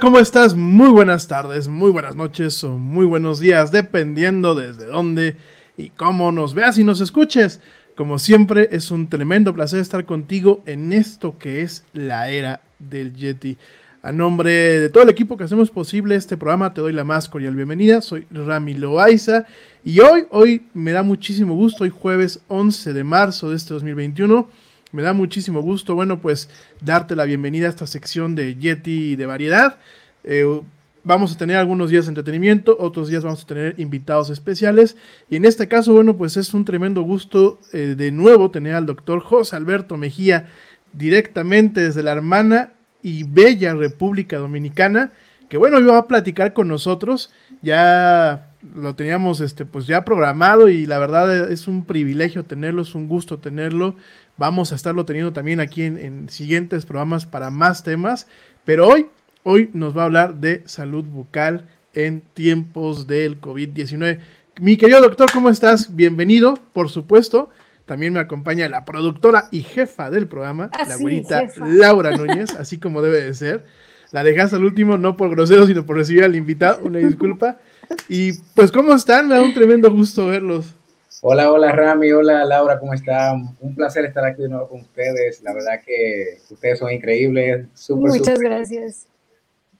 ¿Cómo estás? Muy buenas tardes, muy buenas noches o muy buenos días, dependiendo desde dónde y cómo nos veas y nos escuches. Como siempre, es un tremendo placer estar contigo en esto que es la era del Yeti. A nombre de todo el equipo que hacemos posible este programa, te doy la más cordial bienvenida. Soy Rami Loaiza y hoy, hoy me da muchísimo gusto, hoy jueves 11 de marzo de este 2021. Me da muchísimo gusto, bueno, pues darte la bienvenida a esta sección de Yeti de variedad. Eh, vamos a tener algunos días de entretenimiento, otros días vamos a tener invitados especiales. Y en este caso, bueno, pues es un tremendo gusto eh, de nuevo tener al doctor José Alberto Mejía directamente desde la hermana y bella República Dominicana, que bueno, iba a platicar con nosotros. Ya lo teníamos este, pues ya programado y la verdad es un privilegio tenerlo, es un gusto tenerlo. Vamos a estarlo teniendo también aquí en, en siguientes programas para más temas. Pero hoy, hoy nos va a hablar de salud bucal en tiempos del COVID-19. Mi querido doctor, ¿cómo estás? Bienvenido, por supuesto. También me acompaña la productora y jefa del programa, la jefa. Laura Núñez, así como debe de ser. La dejaste al último, no por grosero, sino por recibir al invitado. Una disculpa. Y pues, ¿cómo están? Me da un tremendo gusto verlos. Hola, hola Rami, hola Laura, ¿cómo están? Un placer estar aquí de nuevo con ustedes. La verdad que ustedes son increíbles, súper, Muchas gracias.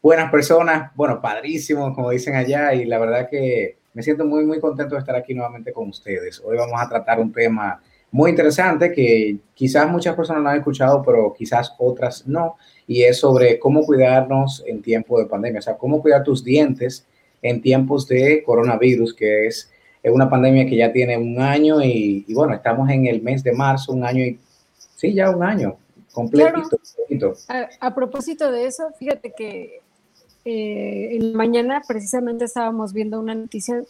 buenas personas, bueno, padrísimos, como dicen allá, y la verdad que me siento muy, muy contento de estar aquí nuevamente con ustedes. Hoy vamos a tratar un tema muy interesante que quizás muchas personas lo han escuchado, pero quizás otras no, y es sobre cómo cuidarnos en tiempo de pandemia, o sea, cómo cuidar tus dientes en tiempos de coronavirus, que es una pandemia que ya tiene un año y, y bueno, estamos en el mes de marzo, un año y sí, ya un año completito. Claro. A, a, propósito de eso, fíjate que eh, en la mañana precisamente estábamos viendo una noticia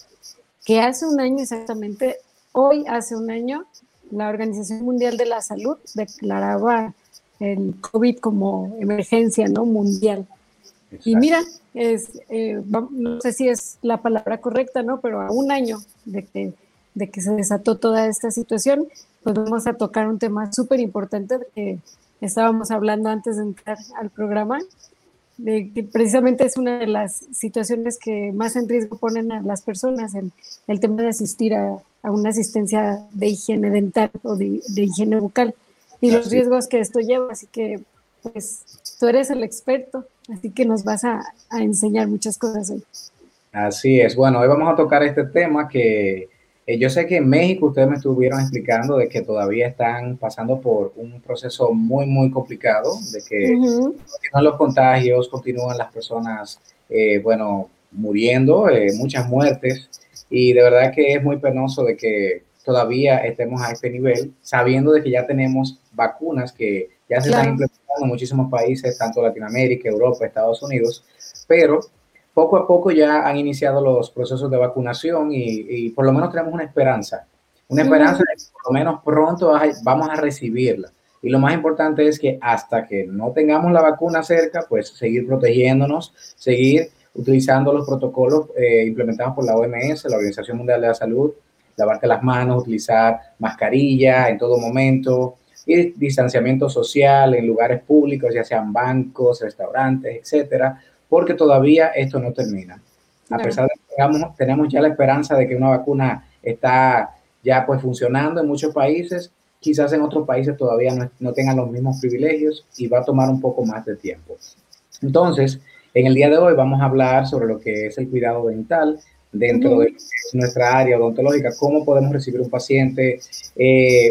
que hace un año exactamente, hoy hace un año, la Organización Mundial de la Salud declaraba el COVID como emergencia ¿no? mundial. Exacto. Y mira, es, eh, no sé si es la palabra correcta, ¿no? Pero a un año de que, de que se desató toda esta situación, pues vamos a tocar un tema súper importante que estábamos hablando antes de entrar al programa, de que precisamente es una de las situaciones que más en riesgo ponen a las personas, el, el tema de asistir a, a, una asistencia de higiene dental o de, de higiene bucal y los riesgos que esto lleva. Así que, pues, tú eres el experto, así que nos vas a, a enseñar muchas cosas hoy. Así es. Bueno, hoy vamos a tocar este tema que eh, yo sé que en México ustedes me estuvieron explicando de que todavía están pasando por un proceso muy, muy complicado, de que uh -huh. continúan los contagios, continúan las personas, eh, bueno, muriendo, eh, muchas muertes, y de verdad que es muy penoso de que todavía estemos a este nivel, sabiendo de que ya tenemos vacunas que ya se claro. están implementando en muchísimos países, tanto Latinoamérica, Europa, Estados Unidos, pero poco a poco ya han iniciado los procesos de vacunación y, y por lo menos tenemos una esperanza, una esperanza de que por lo menos pronto vamos a recibirla. Y lo más importante es que hasta que no tengamos la vacuna cerca, pues seguir protegiéndonos, seguir utilizando los protocolos eh, implementados por la OMS, la Organización Mundial de la Salud, lavarte las manos, utilizar mascarilla en todo momento y distanciamiento social en lugares públicos, ya sean bancos, restaurantes, etcétera, porque todavía esto no termina. A pesar de que digamos, tenemos ya la esperanza de que una vacuna está ya pues funcionando en muchos países, quizás en otros países todavía no, no, tengan los mismos privilegios y va a tomar un poco más de tiempo. Entonces, en el día de hoy vamos a hablar sobre lo que es el cuidado dental dentro de nuestra área odontológica, cómo podemos recibir un paciente, eh,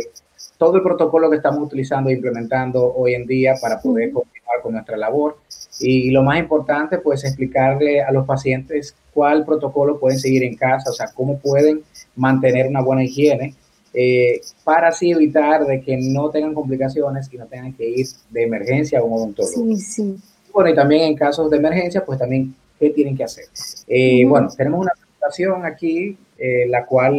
todo el protocolo que estamos utilizando e implementando hoy en día para poder continuar con nuestra labor y lo más importante, pues explicarle a los pacientes cuál protocolo pueden seguir en casa, o sea, cómo pueden mantener una buena higiene eh, para así evitar de que no tengan complicaciones y no tengan que ir de emergencia a un odontólogo. Sí, sí. Bueno, y también en casos de emergencia, pues también, ¿qué tienen que hacer? Eh, uh -huh. Bueno, tenemos una presentación aquí, eh, la cual,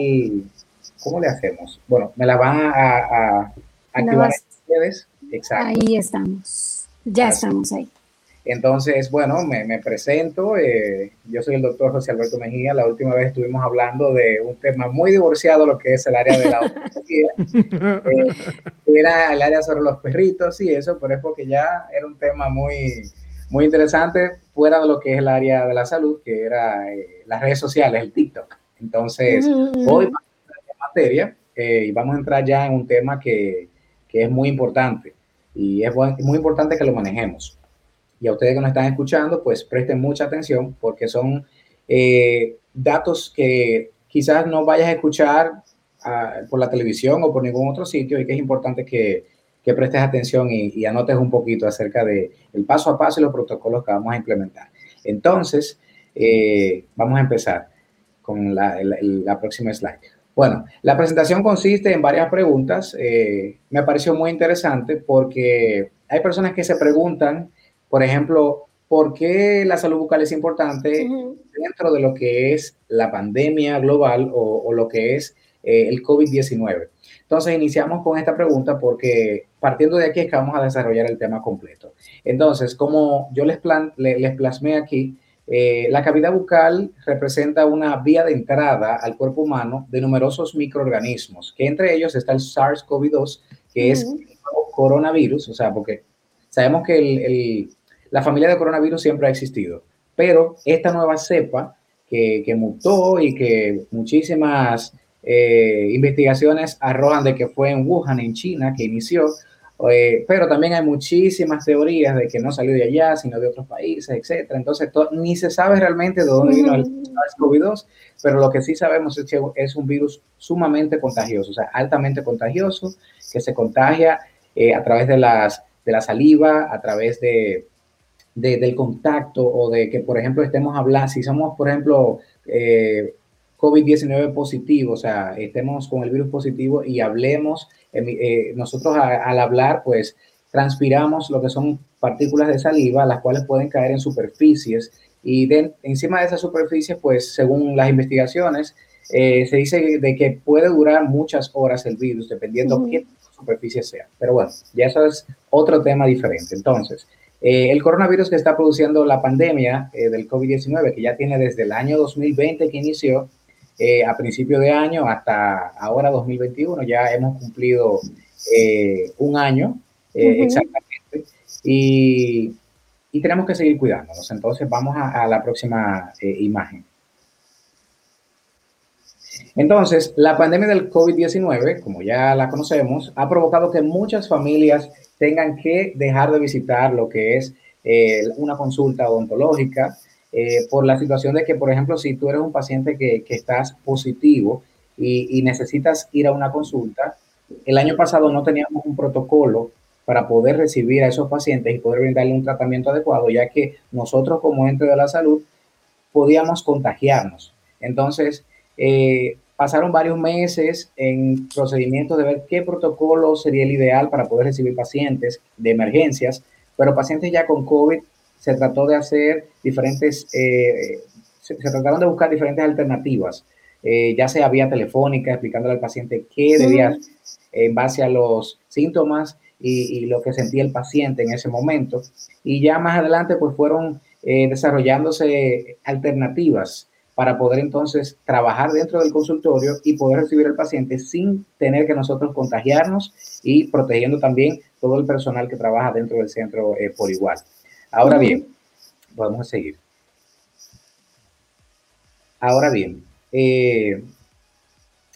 ¿cómo le hacemos? Bueno, me la van a, a, a activar ustedes. Exacto. Ahí estamos, ya Así. estamos ahí. Entonces, bueno, me, me presento. Eh, yo soy el doctor José Alberto Mejía. La última vez estuvimos hablando de un tema muy divorciado, lo que es el área de la odontología. eh, era el área sobre los perritos y eso, pero es porque ya era un tema muy, muy interesante fuera de lo que es el área de la salud, que era eh, las redes sociales, el TikTok. Entonces, mm -hmm. hoy eh, y vamos a entrar ya en un tema que, que es muy importante y es muy importante que lo manejemos y a ustedes que nos están escuchando, pues presten mucha atención porque son eh, datos que quizás no vayas a escuchar uh, por la televisión o por ningún otro sitio y que es importante que, que prestes atención y, y, anotes un poquito acerca de el paso a paso y los protocolos que vamos a implementar. Entonces, eh, vamos a empezar con la, la, la, próxima slide. Bueno, la presentación consiste en varias preguntas. Eh, me pareció muy interesante porque hay personas que se preguntan por ejemplo, ¿por qué la salud bucal es importante uh -huh. dentro de lo que es la pandemia global o, o lo que es eh, el COVID-19? Entonces, iniciamos con esta pregunta porque partiendo de aquí es que vamos a desarrollar el tema completo. Entonces, como yo les, plan, les, les plasmé aquí, eh, la cavidad bucal representa una vía de entrada al cuerpo humano de numerosos microorganismos, que entre ellos está el SARS-CoV-2, que uh -huh. es coronavirus, o sea, porque sabemos que el, el la familia de coronavirus siempre ha existido, pero esta nueva cepa que, que mutó y que muchísimas eh, investigaciones arrojan de que fue en Wuhan, en China, que inició, Eh, pero también hay muchísimas teorías de que no salió de allá, sino de otros países, etcétera. Entonces, to- ni se sabe realmente de dónde vino el SARS-CoV-2, pero lo que sí sabemos es que es un virus sumamente contagioso, o sea, altamente contagioso, que se contagia eh, a través de, las, de la saliva, a través de, de- del contacto o de que, por ejemplo, estemos hablando, si somos, por ejemplo, eh, COVID-19 positivo, o sea, estemos con el virus positivo y hablemos, eh, nosotros a- al hablar, pues transpiramos lo que son partículas de saliva, las cuales pueden caer en superficies y de- encima de esas superficies, pues según las investigaciones, eh, se dice de que puede durar muchas horas el virus, dependiendo Ujú. qué superficie sea. Pero bueno, ya eso es otro tema diferente. Entonces, eh, el coronavirus que está produciendo la pandemia eh, del COVID-19, que ya tiene desde el año 2020 que inició, eh, a principio de año hasta ahora 2021, ya hemos cumplido eh, un año eh, exactamente y, y tenemos que seguir cuidándonos. Entonces vamos a, a la próxima imagen. Entonces, la pandemia del COVID-19, como ya la conocemos, ha provocado que muchas familias tengan que dejar de visitar lo que es eh, una consulta odontológica eh, por la situación de que, por ejemplo, si tú eres un paciente que, que estás positivo y, necesitas ir a una consulta, el año pasado no teníamos un protocolo para poder recibir a esos pacientes y poder brindarle un tratamiento adecuado, ya que nosotros como ente de la salud podíamos contagiarnos. Entonces, eh, pasaron varios meses en procedimientos de ver qué protocolo sería el ideal para poder recibir pacientes de emergencias, pero pacientes ya con COVID se trató de hacer diferentes, eh, se, se trataron de buscar diferentes alternativas, eh, ya sea vía telefónica, explicándole al paciente qué debía en base a los síntomas y, y lo que sentía el paciente en ese momento. Y ya más adelante, pues fueron eh, desarrollándose alternativas para poder entonces trabajar dentro del consultorio y poder recibir al paciente sin tener que nosotros contagiarnos y protegiendo también todo el personal que trabaja dentro del centro eh, por igual. Ahora bien, podemos seguir. Ahora bien, eh,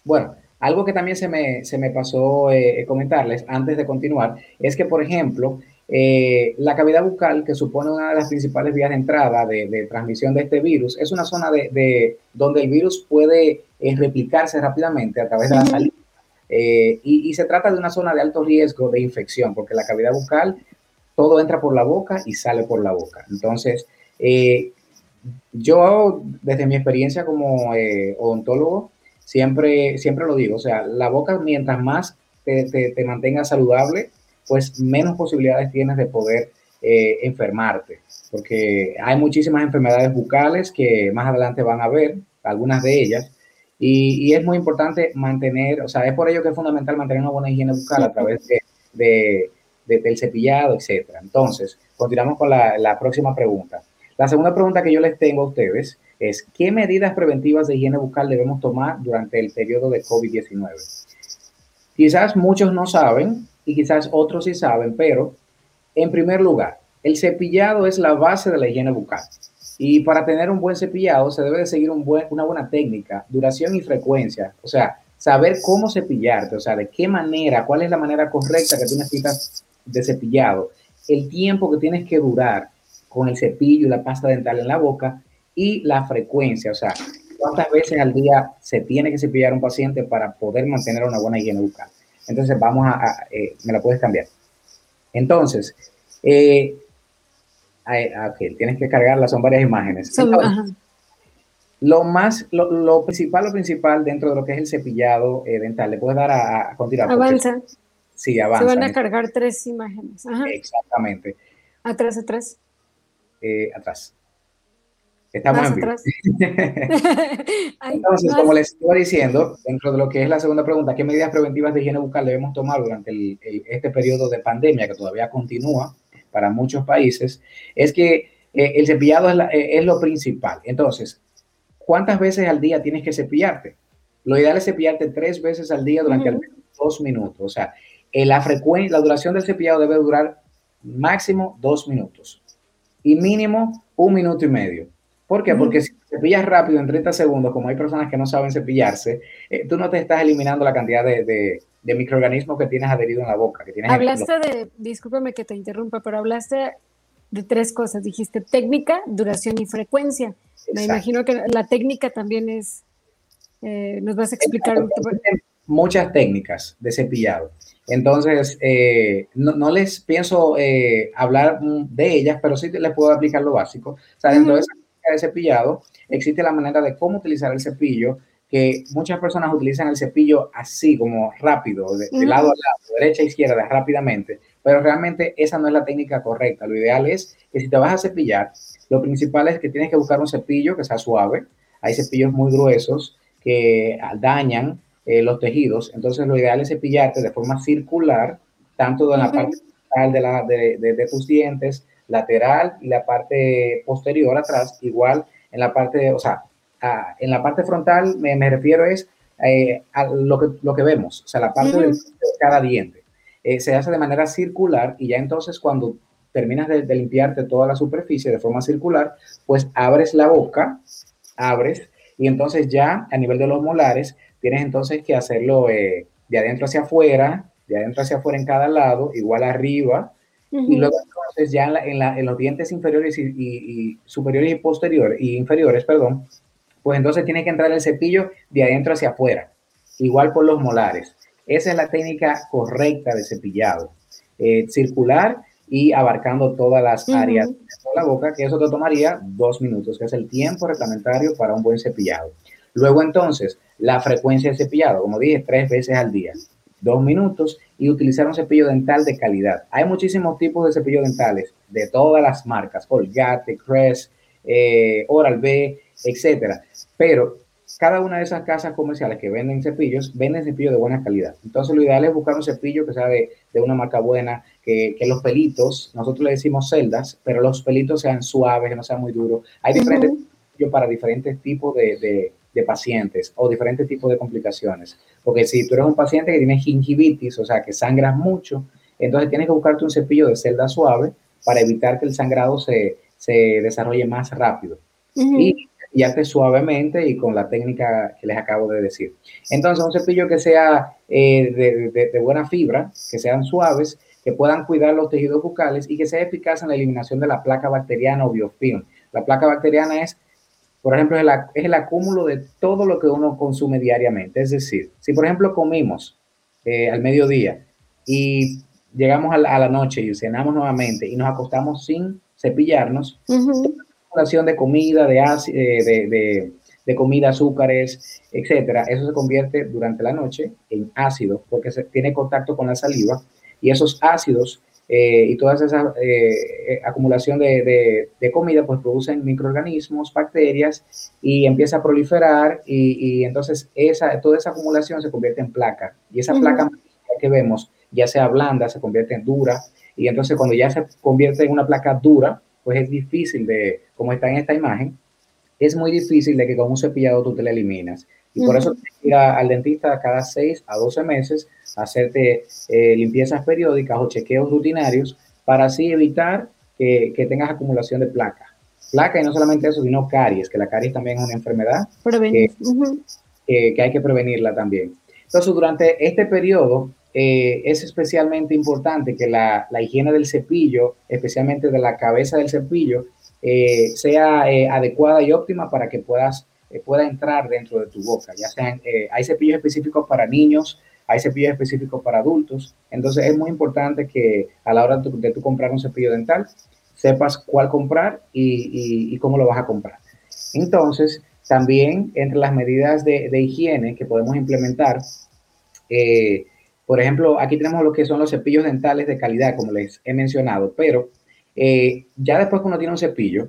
bueno, algo que también se me, se me pasó eh, comentarles antes de continuar es que, por ejemplo, eh, la cavidad bucal, que supone una de las principales vías de entrada de, de transmisión de este virus, es una zona de, de donde el virus puede eh, replicarse rápidamente a través de la saliva. Eh, y, y, se trata de una zona de alto riesgo de infección, porque la cavidad bucal, todo entra por la boca y sale por la boca. Entonces, eh, yo, desde mi experiencia como eh, odontólogo, siempre, siempre lo digo, o sea, la boca mientras más te, te, te mantenga saludable, pues menos posibilidades tienes de poder eh, enfermarte, porque hay muchísimas enfermedades bucales que más adelante van a ver, algunas de ellas, y, y, es muy importante mantener, o sea, es por ello que es fundamental mantener una buena higiene bucal a través de, de del cepillado, etcétera. Entonces, continuamos con la, próxima pregunta. La segunda pregunta que yo les tengo a ustedes es, ¿qué medidas preventivas de higiene bucal debemos tomar durante el periodo de COVID-19? Quizás muchos no saben y quizás otros sí saben, pero en primer lugar, el cepillado es la base de la higiene bucal. Y para tener un buen cepillado se debe de seguir una buena técnica, duración y frecuencia. O sea, saber cómo cepillarte, o sea, de qué manera, cuál es la manera correcta que tú necesitas de cepillado, el tiempo que tienes que durar con el cepillo y la pasta dental en la boca y la frecuencia, o sea, cuántas veces al día se tiene que cepillar un paciente para poder mantener una buena higiene bucal. Entonces, vamos a, a eh, me la puedes cambiar. Entonces, eh, ok, tienes que cargarla, son varias imágenes. Son, Entonces, lo más, lo, lo, principal, lo principal dentro de lo que es el cepillado eh, dental, le puedes dar a, a continuar. Avanza. Porque, sí, avanza. Se van a cargar tres imágenes. Ajá. Exactamente. Atrás, atrás. Eh, atrás. Estamos en vivo. Entonces, como les estaba diciendo, dentro de lo que es la segunda pregunta, ¿qué medidas preventivas de higiene bucal debemos tomar durante el, el, este periodo de pandemia que todavía continúa para muchos países? Es que eh, el cepillado es, la, eh, es, lo principal. Entonces, ¿cuántas veces al día tienes que cepillarte? Lo ideal es cepillarte tres veces al día durante uh -huh. al menos dos minutos. O sea, eh, la frecuencia, la duración del cepillado debe durar máximo dos minutos y mínimo un minuto y medio. ¿Por qué? Porque si cepillas rápido en 30 segundos, como hay personas que no saben cepillarse, eh, tú no te estás eliminando la cantidad de, de, de microorganismos que tienes adherido en la boca. Que tienes Hablaste de, discúlpame que te interrumpa, pero hablaste de tres cosas. Dijiste técnica, duración y frecuencia. Me imagino que la técnica también es, eh, nos vas a explicar muchas técnicas de cepillado. Entonces, eh, no, no les pienso eh, hablar mm, de ellas, pero sí les puedo aplicar lo básico. O sea, dentro de esa de cepillado existe la manera de cómo utilizar el cepillo, que muchas personas utilizan el cepillo así, como rápido, de, lado a lado, derecha a izquierda, rápidamente, pero realmente esa no es la técnica correcta. Lo ideal es que si te vas a cepillar, lo principal es que tienes que buscar un cepillo que sea suave. Hay cepillos muy gruesos que dañan eh, los tejidos, entonces lo ideal es cepillarte de forma circular, tanto en la parte frontal de, la, de, de- de tus dientes, lateral y la parte posterior atrás, igual en la parte, o sea, en la parte frontal me, me refiero es eh, a lo que, lo que vemos, o sea, la parte de cada diente. Eh, se hace de manera circular y ya entonces cuando terminas de, de limpiarte toda la superficie de forma circular, pues abres la boca, abres y entonces ya a nivel de los molares tienes entonces que hacerlo eh, de adentro hacia afuera, de adentro hacia afuera en cada lado, igual arriba, y Ujú. luego entonces ya en, la- en la- en los dientes inferiores y, y- y superiores y posteriores, y inferiores, perdón, pues entonces tiene que entrar el cepillo de adentro hacia afuera, igual por los molares. Esa es la técnica correcta de cepillado, eh, circular y abarcando todas las áreas de la boca, que eso te tomaría dos minutos, que es el tiempo reglamentario para un buen cepillado. Luego entonces, la frecuencia de cepillado, como dije, tres veces al día, dos minutos y utilizar un cepillo dental de calidad. Hay muchísimos tipos de cepillos dentales de todas las marcas, Colgate, Crest, eh, Oral-B, etcétera. Pero cada una de esas casas comerciales que venden cepillos, venden cepillos de buena calidad. Entonces lo ideal es buscar un cepillo que sea de, de una marca buena, que, que los pelitos, nosotros le decimos celdas, pero los pelitos sean suaves, que no sean muy duros. Hay diferentes Ujú. cepillos para diferentes tipos de, de- de pacientes o diferentes tipos de complicaciones. Porque si tú eres un paciente que tiene gingivitis, o sea, que sangras mucho, entonces tienes que buscarte un cepillo de celda suave para evitar que el sangrado se, se desarrolle más rápido y cepillarte suavemente y con la técnica que les acabo de decir. Entonces, un cepillo que sea eh, de, de- de buena fibra, que sean suaves, que puedan cuidar los tejidos bucales y que sea eficaz en la eliminación de la placa bacteriana o biofilm. La placa bacteriana es, por ejemplo, es el, es el acúmulo de todo lo que uno consume diariamente. Es decir, si por ejemplo comimos eh, al mediodía y llegamos a la, a la noche y cenamos nuevamente y nos acostamos sin cepillarnos, Ujú. acumulación de comida, de, eh, de, de- de comida, azúcares, etcétera, eso se convierte durante la noche en ácido porque se tiene contacto con la saliva y esos ácidos eh, y toda esa eh, eh, acumulación de, de- de comida pues producen microorganismos, bacterias y empieza a proliferar y, y entonces esa, toda esa acumulación se convierte en placa y esa Ujú. placa que vemos ya sea blanda, se convierte en dura y entonces cuando ya se convierte en una placa dura, pues es difícil de, como está en esta imagen, es muy difícil de que con un cepillado tú te la eliminas. Y por Ujú. eso tienes que ir a- al dentista cada 6 a 12 meses hacerte eh, limpiezas periódicas o chequeos rutinarios para así evitar que, que tengas acumulación de placa. Placa y no solamente eso, sino caries, que la caries también es una enfermedad que, que hay que prevenirla también. Entonces, durante este periodo eh, es especialmente importante que la, la higiene del cepillo, especialmente de la cabeza del cepillo, eh, sea eh, adecuada y óptima para que puedas pueda entrar dentro de tu boca. Ya sean, hay cepillos específicos para niños, hay cepillos específicos para adultos. Entonces, es muy importante que a la hora de tu, de comprar un cepillo dental, sepas cuál comprar y, cómo lo vas a comprar. Entonces, también entre las medidas de, de higiene que podemos implementar, eh, por ejemplo, aquí tenemos lo que son los cepillos dentales de calidad, como les he mencionado, pero eh, ya después que uno tiene un cepillo,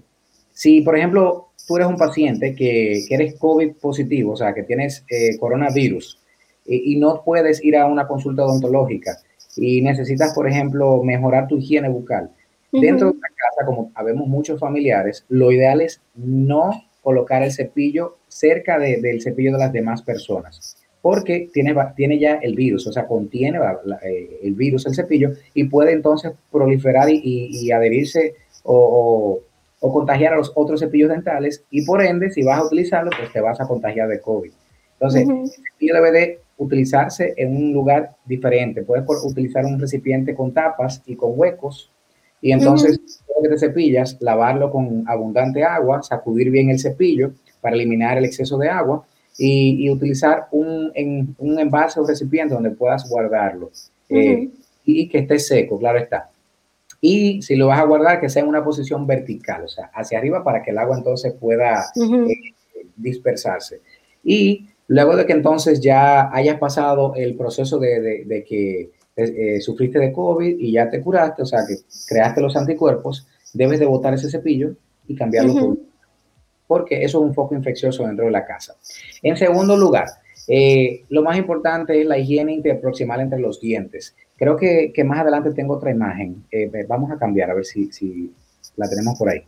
si por ejemplo tú eres un paciente que, que eres COVID positivo, o sea, que tienes eh, coronavirus eh, y no puedes ir a una consulta odontológica y necesitas, por ejemplo, mejorar tu higiene bucal, dentro de la casa, como habemos muchos familiares, lo ideal es no colocar el cepillo cerca de- del cepillo de las demás personas, porque tiene, tiene ya el virus, o sea, contiene la- la- eh, el virus el cepillo y puede entonces proliferar y, y- y adherirse o, o- o contagiar a los otros cepillos dentales y por ende, si vas a utilizarlo, pues te vas a contagiar de COVID. Entonces, Ujú. el cepillo debe de utilizarse en un lugar diferente. Puedes utilizar un recipiente con tapas y con huecos. Y entonces, luego que te cepillas, lavarlo con abundante agua, sacudir bien el cepillo para eliminar el exceso de agua y, y utilizar un, en, un envase o recipiente donde puedas guardarlo eh, y que esté seco, claro está. Y si lo vas a guardar, que sea en una posición vertical, o sea, hacia arriba para que el agua entonces pueda eh, dispersarse. Y luego de que entonces ya hayas pasado el proceso de, de- de que eh, sufriste de COVID y ya te curaste, o sea, que creaste los anticuerpos, debes de botar ese cepillo y cambiarlo por porque eso es un foco infeccioso dentro de la casa. En segundo lugar, eh, lo más importante es la higiene interproximal entre los dientes. Creo que, que más adelante tengo otra imagen. Eh, vamos a cambiar a ver si, si la tenemos por ahí.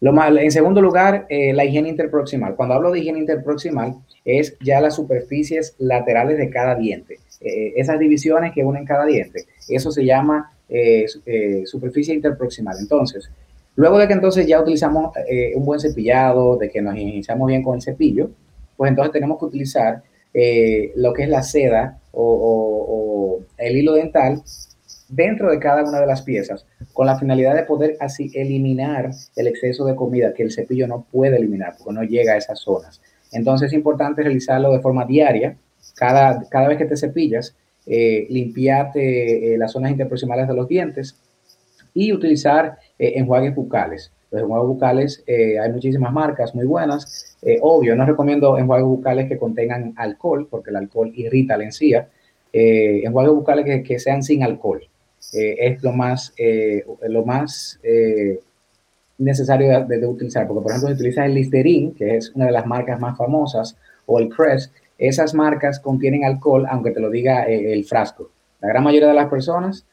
Lo mal, en segundo lugar, eh, la higiene interproximal. Cuando hablo de higiene interproximal, es ya las superficies laterales de cada diente. Eh, esas divisiones que unen cada diente. Eso se llama eh, su- eh, superficie interproximal. Entonces, luego de que entonces ya utilizamos eh, un buen cepillado, de que nos iniciamos bien con el cepillo, pues entonces tenemos que utilizar eh, lo que es la seda o el hilo dental dentro de cada una de las piezas, con la finalidad de poder así eliminar el exceso de comida que el cepillo no puede eliminar porque no llega a esas zonas. Entonces es importante realizarlo de forma diaria, cada, cada vez que te cepillas, eh, limpiarte eh, las zonas interproximales de los dientes y utilizar eh, enjuagues bucales. Los enjuagues bucales, eh, hay muchísimas marcas muy buenas. Obvio, no recomiendo enjuagues bucales que contengan alcohol, porque el alcohol irrita la encía. Enjuagues bucales que sean sin alcohol. Eh, es lo más, eh, lo más eh, necesario de, de utilizar, porque por ejemplo si utilizas el Listerine, que es una de las marcas más famosas, o el Crest, esas marcas contienen alcohol, aunque te lo diga el frasco. La gran mayoría de las personas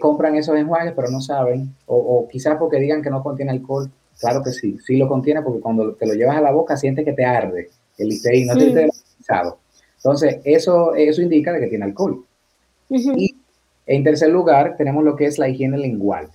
compran esos enjuagues, pero no saben, o, o quizás porque digan que no contiene alcohol, claro que sí, sí lo contiene, porque cuando te lo llevas a la boca sientes que te arde el Listerine, no Mm. te utilizado. Entonces, eso, eso indica de que tiene alcohol. Y en tercer lugar, tenemos lo que es la higiene lingual.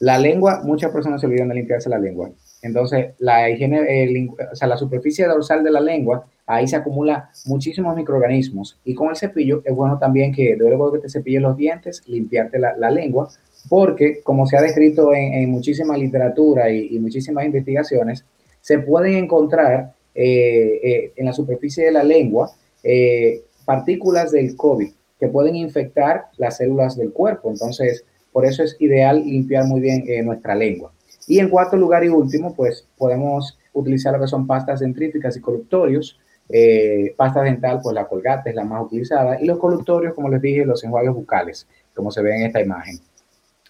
La lengua, muchas personas se olvidan de limpiarse la lengua. Entonces, la higiene, eh, o sea, la superficie dorsal de la lengua, ahí se acumula muchísimos microorganismos. Y con el cepillo es bueno también que luego que te cepilles los dientes, limpiarte la, lengua, porque como se ha descrito en, muchísima literatura y, y muchísimas investigaciones, se pueden encontrar eh, eh, en la superficie de la lengua partículas del COVID que pueden infectar las células del cuerpo. Entonces, por eso es ideal limpiar muy bien eh, nuestra lengua. Y en cuarto lugar y último, pues podemos utilizar lo que son pastas dentríficas y colutorios. Eh, pasta dental, pues la colgate es la más utilizada. Y los colutorios, como les dije, los enjuagues bucales, como se ve en esta imagen,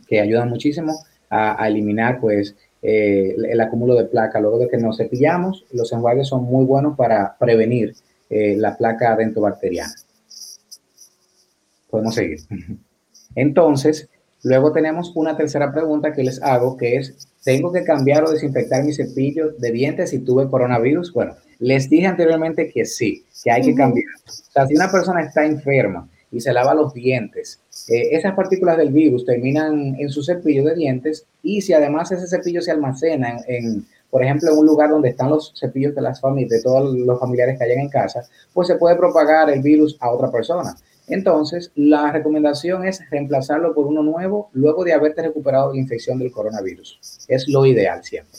que ayudan muchísimo a, eliminar pues eh, el, el acúmulo de placa. Luego de que nos cepillamos, los enjuagues son muy buenos para prevenir eh, la placa dentobacteriana. Podemos seguir. Entonces, luego tenemos una tercera pregunta que les hago, que es, ¿tengo que cambiar o desinfectar mi cepillo de dientes si tuve coronavirus? Bueno, les dije anteriormente que sí, que hay que cambiar. O sea, si una persona está enferma y se lava los dientes, eh, esas partículas del virus terminan en su cepillo de dientes y si además ese cepillo se almacena en, en, por ejemplo, en un lugar donde están los cepillos de las familias, de todos los familiares que hayan en casa, pues se puede propagar el virus a otra persona. Entonces, la recomendación es reemplazarlo por uno nuevo luego de haberte recuperado de la infección del coronavirus. Es lo ideal siempre.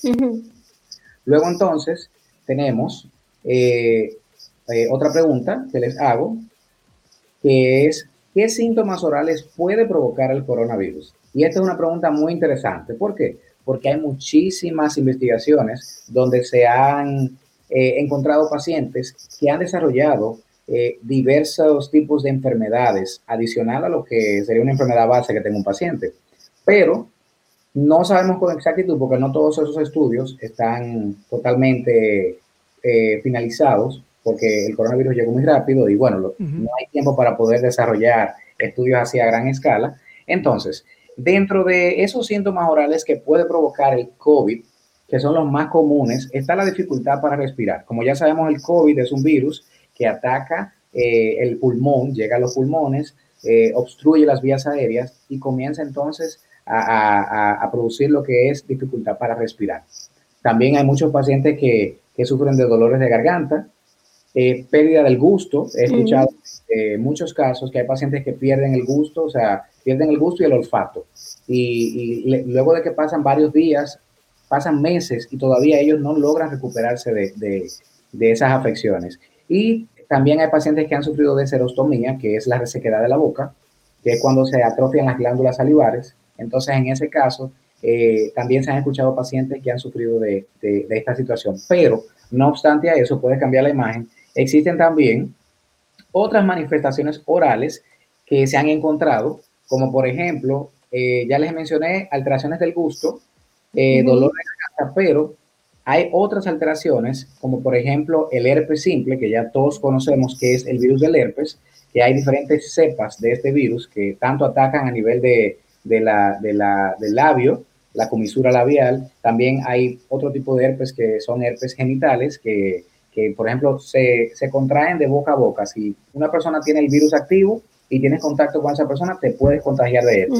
Luego entonces tenemos eh, eh, otra pregunta que les hago, que es, ¿qué síntomas orales puede provocar el coronavirus? Y esta es una pregunta muy interesante. ¿Por qué? Porque hay muchísimas investigaciones donde se han eh, encontrado pacientes que han desarrollado eh, diversos tipos de enfermedades adicional a lo que sería una enfermedad base que tenga un paciente. Pero no sabemos con exactitud porque no todos esos estudios están totalmente eh, finalizados porque el coronavirus llegó muy rápido y bueno, lo, no hay tiempo para poder desarrollar estudios así a gran escala. Entonces, dentro de esos síntomas orales que puede provocar el COVID, que son los más comunes, está la dificultad para respirar. Como ya sabemos, el COVID es un virus que ataca eh, el pulmón, llega a los pulmones, eh, obstruye las vías aéreas y comienza entonces a, a- a- producir lo que es dificultad para respirar. También hay muchos pacientes que, que sufren de dolores de garganta, eh, pérdida del gusto. He escuchado eh, muchos casos que hay pacientes que pierden el gusto, o sea, pierden el gusto y el olfato. Y, y le- luego de que pasan varios días, pasan meses y todavía ellos no logran recuperarse de, de- de esas afecciones. Y también hay pacientes que han sufrido de serostomía, que es la resequedad de la boca, que es cuando se atrofian las glándulas salivares. Entonces, en ese caso, eh, también se han escuchado pacientes que han sufrido de, de- de esta situación. Pero, no obstante a eso, puede cambiar la imagen. Existen también otras manifestaciones orales que se han encontrado, como por ejemplo, eh, ya les mencioné alteraciones del gusto, eh, Ujú. dolor de garganta, pero hay otras alteraciones, como por ejemplo el herpes simple, que ya todos conocemos que es el virus del herpes, que hay diferentes cepas de este virus que tanto atacan a nivel de, de la, de la- del labio, la comisura labial, también hay otro tipo de herpes que son herpes genitales, que, que, por ejemplo se, se contraen de boca a boca. Si una persona tiene el virus activo y tienes contacto con esa persona, te puedes contagiar de herpes.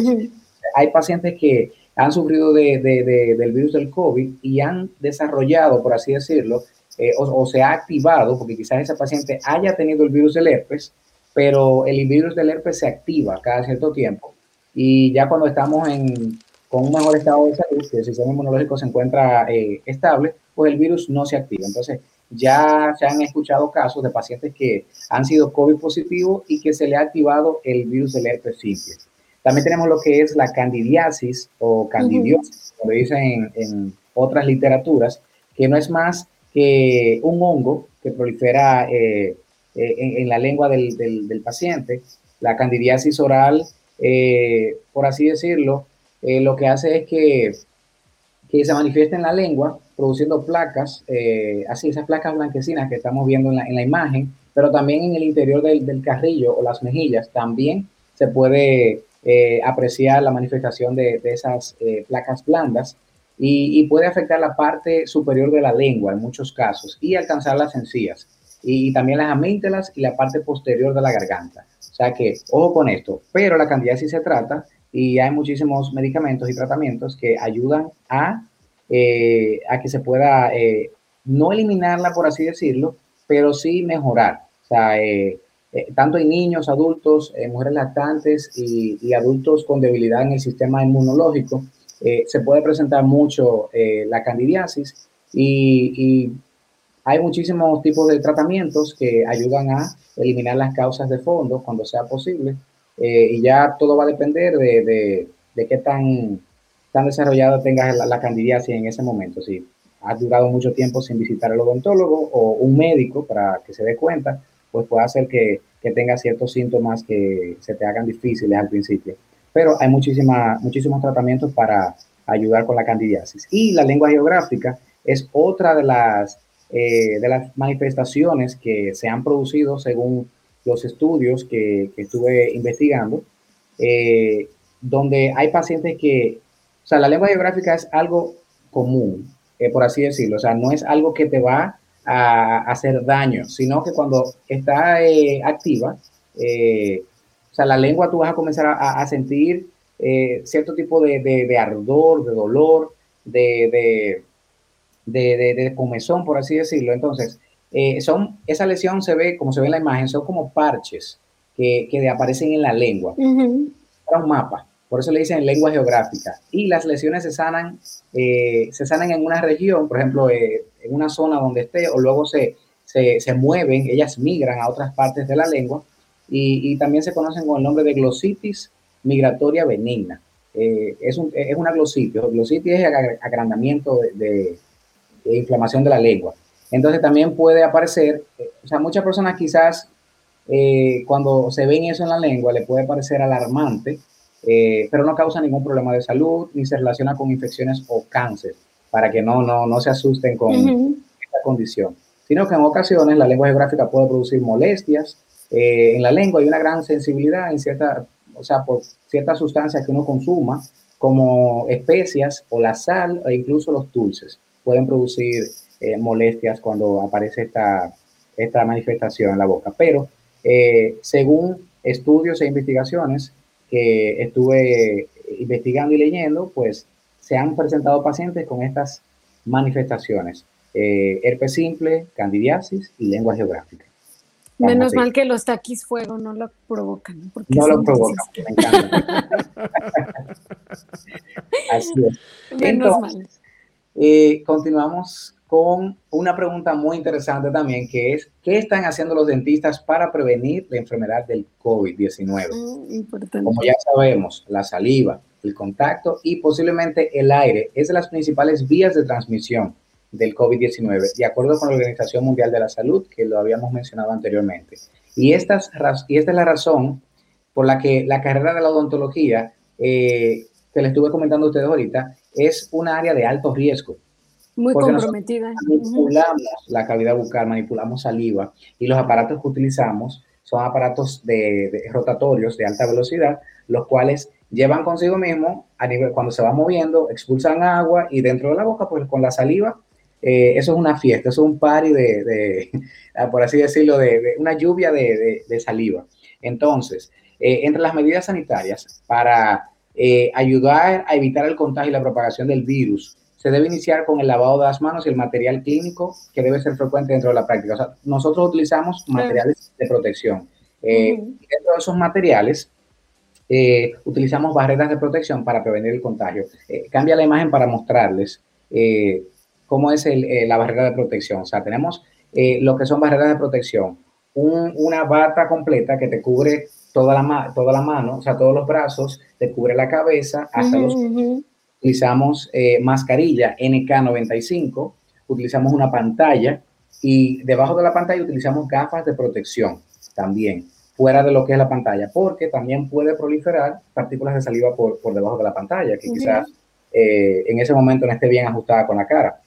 Hay pacientes que han sufrido de, de- de- del virus del COVID y han desarrollado, por así decirlo, eh, o, se ha activado, porque quizás ese paciente haya tenido el virus del herpes, pero el virus del herpes se activa cada cierto tiempo. Y ya cuando estamos en, con un mejor estado de salud, que el sistema inmunológico se encuentra eh, estable, pues el virus no se activa. Entonces, ya se han escuchado casos de pacientes que han sido COVID positivos y que se le ha activado el virus del herpes simple. También tenemos lo que es la candidiasis o candidiosis, como le dicen en, en otras literaturas, que no es más que un hongo que prolifera eh, eh, en, en la lengua del, del- del paciente. La candidiasis oral, eh, por así decirlo, eh, lo que hace es que, que se manifiesta en la lengua, produciendo placas, así esas placas blanquecinas que estamos viendo en la, en la imagen, pero también en el interior del, del carrillo o las mejillas también se puede eh, apreciar la manifestación de, de esas eh, placas blandas y, y puede afectar la parte superior de la lengua en muchos casos y alcanzar las encías y, también las amígdalas y la parte posterior de la garganta. O sea que, ojo con esto, pero la candidiasis se trata y hay muchísimos medicamentos y tratamientos que ayudan a, eh, a que se pueda eh, no eliminarla, por así decirlo, pero sí mejorar. O sea, eh, eh, tanto en niños, adultos, eh, mujeres lactantes y, adultos con debilidad en el sistema inmunológico, eh, se puede presentar mucho la candidiasis y, hay muchísimos tipos de tratamientos que ayudan a eliminar las causas de fondo cuando sea posible y ya todo va a depender de, de, de qué tan, tan desarrollada tengas la, la candidiasis en ese momento. Si has durado mucho tiempo sin visitar al odontólogo o un médico para que se dé cuenta, pues puede hacer que, que tengas ciertos síntomas que se te hagan difíciles al principio. Pero hay muchísima, muchísimos tratamientos para ayudar con la candidiasis. Y la lengua geográfica es otra de las, eh, de las manifestaciones que se han producido según los estudios que, que estuve investigando, eh, donde hay pacientes que, o sea, la lengua geográfica es algo común, eh, por así decirlo, o sea, no es algo que te va a hacer daño, sino que cuando está eh, activa, eh, o sea, la lengua tú vas a comenzar a, a sentir eh, cierto tipo de, de, de, ardor, de dolor, de, de, de, comezón, por así decirlo. Entonces, son, esa lesión se ve, como se ve en la imagen, son como parches que, que aparecen en la lengua. Uh -huh. Para un mapa. Por eso le dicen lengua geográfica. Y las lesiones se sanan, eh, se sanan en una región, por ejemplo, eh, en una zona donde esté, o luego se, se, se, mueven, ellas migran a otras partes de la lengua, y, y también se conocen con el nombre de glositis migratoria benigna. Eh, es, un, es, una glositis. Glositis es agrandamiento de, de, de, inflamación de la lengua. Entonces también puede aparecer, eh, o sea, muchas personas quizás eh, cuando se ven eso en la lengua le puede parecer alarmante, eh, pero no causa ningún problema de salud ni se relaciona con infecciones o cáncer, para que no, no, no se asusten con uh -huh. esta condición. Sino que en ocasiones la lengua geográfica puede producir molestias eh, en la lengua y una gran sensibilidad en cierta, o sea, por ciertas sustancias que uno consuma, como especias o la sal e incluso los dulces, pueden producir eh, molestias cuando aparece esta, esta manifestación en la boca. Pero eh, según estudios e investigaciones que estuve investigando y leyendo, pues se han presentado pacientes con estas manifestaciones. eh, herpes simple, candidiasis y lengua geográfica. Menos Vamos mal que los taquis fuego no lo provocan. porque No lo son provoca, dulces. me encanta. Así es. Menos Entonces, mal. eh, continuamos con una pregunta muy interesante también, que es, ¿qué están haciendo los dentistas para prevenir la enfermedad del COVID-19? Mm, importante. Como ya sabemos, la saliva, el contacto y posiblemente el aire es de las principales vías de transmisión del COVID-19, de acuerdo con la Organización Mundial de la Salud, que lo habíamos mencionado anteriormente. Y, estas, y esta es la razón por la que la carrera de la odontología, eh, que le estuve comentando a ustedes ahorita, es un área de alto riesgo. Muy comprometida. Manipulamos la cavidad bucal, manipulamos saliva y los aparatos que utilizamos son aparatos de, de rotatorios de alta velocidad, los cuales llevan consigo mismo, a nivel, cuando se va moviendo, expulsan agua y dentro de la boca, pues con la saliva, eh, eso es una fiesta, eso es un party de, de por así decirlo, de, de una lluvia de, saliva. Entonces, eh, entre las medidas sanitarias para eh, ayudar a evitar el contagio y la propagación del virus, se debe iniciar con el lavado de las manos y el material clínico que debe ser frecuente dentro de la práctica. O sea, nosotros utilizamos materiales de protección. Eh, Dentro de esos materiales, eh, utilizamos barreras de protección para prevenir el contagio. Eh, cambia la imagen para mostrarles eh, cómo es el, eh, la barrera de protección. O sea, tenemos eh, lo que son barreras de protección. Un- una bata completa que te cubre toda la, toda la mano, o sea, todos los brazos, te cubre la cabeza hasta los Ujú, ujú. utilizamos eh, mascarilla NK95, utilizamos una pantalla y debajo de la pantalla utilizamos gafas de protección también, fuera de lo que es la pantalla, porque también puede proliferar partículas de saliva por, por debajo de la pantalla, que quizás eh, en ese momento no esté bien ajustada con la cara.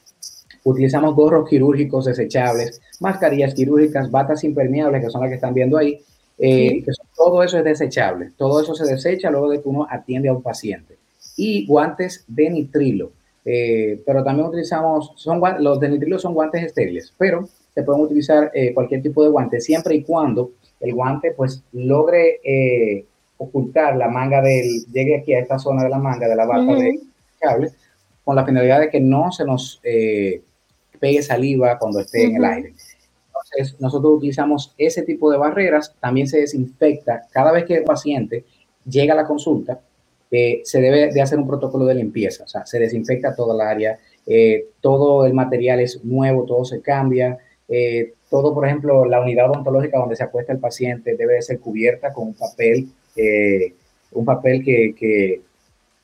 Utilizamos gorros quirúrgicos desechables, mascarillas quirúrgicas, batas impermeables, que son las que están viendo ahí, eh, Sí. que son- todo eso es desechable, todo eso se desecha luego de que uno atiende a un paciente y guantes de nitrilo. Eh, pero también utilizamos, son, los de nitrilo son guantes estériles, pero se pueden utilizar cualquier tipo de guante siempre y cuando el guante pues logre eh, ocultar la manga del, llegue aquí a esta zona de la manga de la bata de cable, con la finalidad de que no se nos eh, pegue saliva cuando esté en el aire. Entonces, nosotros utilizamos ese tipo de barreras, también se desinfecta. Cada vez que el paciente llega a la consulta, eh, se debe de hacer un protocolo de limpieza, o sea, se desinfecta toda el área, eh, todo el material es nuevo, todo se cambia, eh, todo, por ejemplo, la unidad odontológica donde se acuesta el paciente debe de ser cubierta con un papel, eh, un papel que, que,